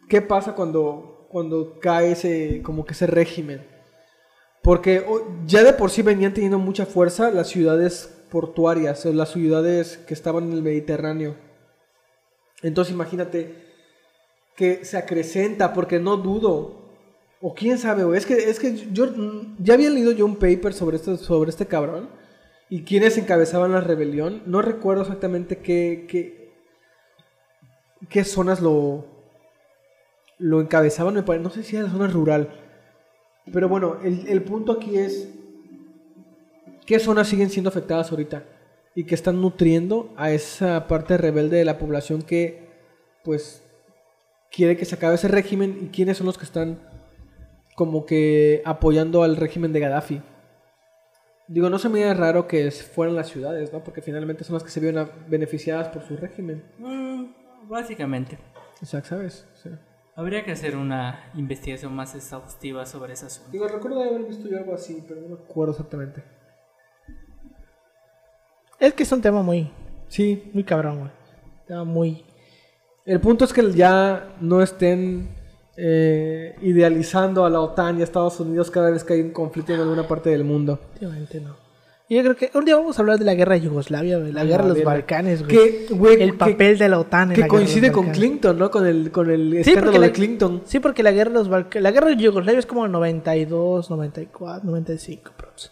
¿qué pasa cuando, cuando cae ese, como que ese régimen? Porque ya de por sí venían teniendo mucha fuerza las ciudades portuarias, o las ciudades que estaban en el Mediterráneo. Entonces imagínate que se acrecenta, porque no dudo, o quién sabe, güey, es que, es que yo ya había leído yo un paper sobre, esto, sobre este cabrón y quienes encabezaban la rebelión, no recuerdo exactamente qué, qué, qué zonas lo, lo encabezaban, me parece, no sé si era la zona rural. Pero bueno, el, el punto aquí es qué zonas siguen siendo afectadas ahorita y que están nutriendo a esa parte rebelde de la población que pues quiere que se acabe ese régimen y quiénes son los que están como que apoyando al régimen de Gaddafi. Digo, no se me hace raro que fueran las ciudades, ¿no? Porque finalmente son las que se vieron beneficiadas por su régimen. Mm, básicamente. O sea, ¿sabes? Sea, Habría que hacer una investigación más exhaustiva sobre ese asunto. Digo, recuerdo haber visto yo algo así, pero no me acuerdo exactamente. Es que es un tema muy, Sí, muy cabrón, güey. Tema muy... el punto es que ya no estén eh, idealizando a la OTAN y a Estados Unidos cada vez que hay un conflicto en alguna parte del mundo. Últimamente no. Y yo creo que un día vamos a hablar de la guerra de Yugoslavia, güey. La A guerra de la los. Balcanes, güey. Que, güey, El que- papel de la OTAN en que la coincide con. Clinton, ¿no? Con el, con el Sí, escándalo porque de la- Clinton. Sí, porque la guerra de los Balcanes, la guerra de Yugoslavia es como el 92, 94, 95, prox.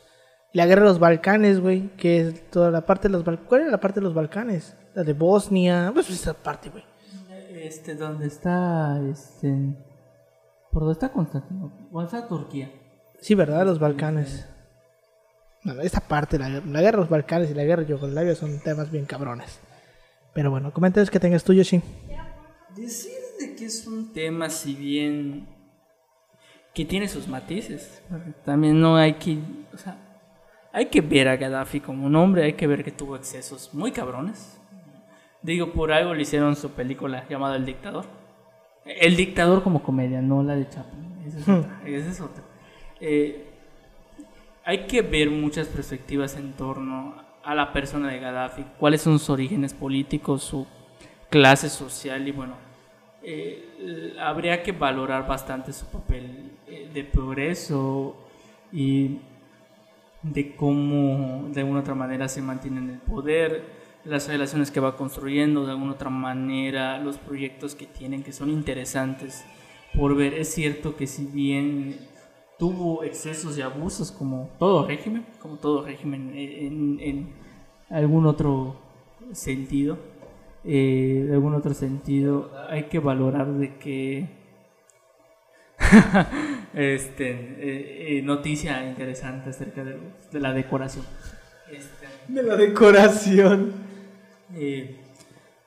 Y la guerra de los Balcanes, güey, que es toda la parte de los Balcanes. ¿Cuál era la parte de los Balcanes? La de Bosnia, pues esa parte, güey. Este, ¿dónde está? Este. ¿Por dónde está Constantinopla? ¿Dónde está Turquía? Sí, ¿verdad? Los Balcanes. Bueno, esta parte, la, la guerra de los Balcanes y la guerra de Yugoslavia son temas bien cabrones. Pero bueno, comentarios que tengas tú, Yoshi. Decir de que es un tema, si bien que tiene sus matices, también no hay que, o sea, hay que ver a Gaddafi como un hombre, hay que ver que tuvo excesos muy cabrones. Digo, por algo le hicieron su película llamada El Dictador. El Dictador como comedia, no la de Chaplin. Esa es otra. esa es otra. Eh, hay que ver muchas perspectivas en torno a la persona de Gaddafi, cuáles son sus orígenes políticos, su clase social y bueno, eh, habría que valorar bastante su papel eh, de progreso y de cómo de alguna otra manera se mantiene en el poder, las relaciones que va construyendo, de alguna otra manera los proyectos que tienen que son interesantes por ver. Es cierto que si bien tuvo excesos y abusos como todo régimen, como todo régimen en, en algún otro sentido, eh, de algún otro sentido, hay que valorar de que *laughs* este eh, eh, noticia interesante acerca de, de la decoración. Este, De la decoración. eh,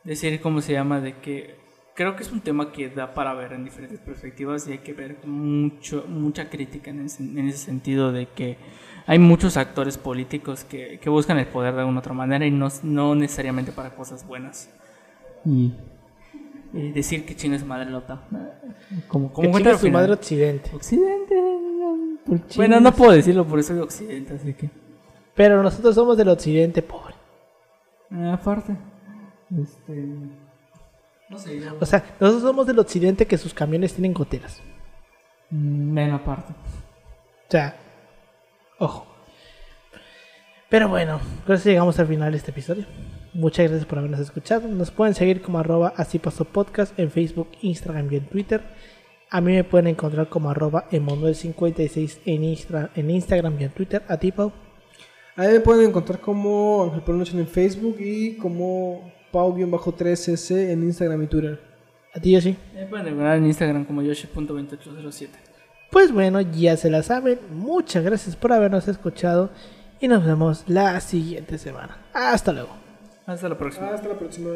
decir cómo se llama de que creo que es un tema que da para ver en diferentes perspectivas y hay que ver mucho mucha crítica en ese, en ese sentido de que hay muchos actores políticos que, que buscan el poder de alguna otra manera y no, no necesariamente para cosas buenas y eh, decir que China es madre lota como, Que como comentario su final. madre occidente. Occidente bueno no puedo decirlo por eso soy occidente así que Pero nosotros somos del occidente, pobre. Ah, aparte este no sé yo- O sea, nosotros somos del occidente que sus camiones tienen goteras. Mm, Ven aparte. O sea, ojo. Pero bueno, creo que llegamos al final de este episodio. Muchas gracias por habernos escuchado. Nos pueden seguir como arroba así pasó podcast en Facebook, Instagram y en Twitter. A mí me pueden encontrar como arroba emanuel56 en, Instra- en Instagram y en Twitter. A ti, Pau. Ahí me pueden encontrar como Ángel en Facebook y como Pau-3S en Instagram y Twitter. A ti, Yoshi. Me pueden encontrar en Instagram como yoshi.2807. Pues bueno, ya se la saben. Muchas gracias por habernos escuchado. Y nos vemos la siguiente semana. Hasta luego. Hasta la próxima. Hasta la próxima.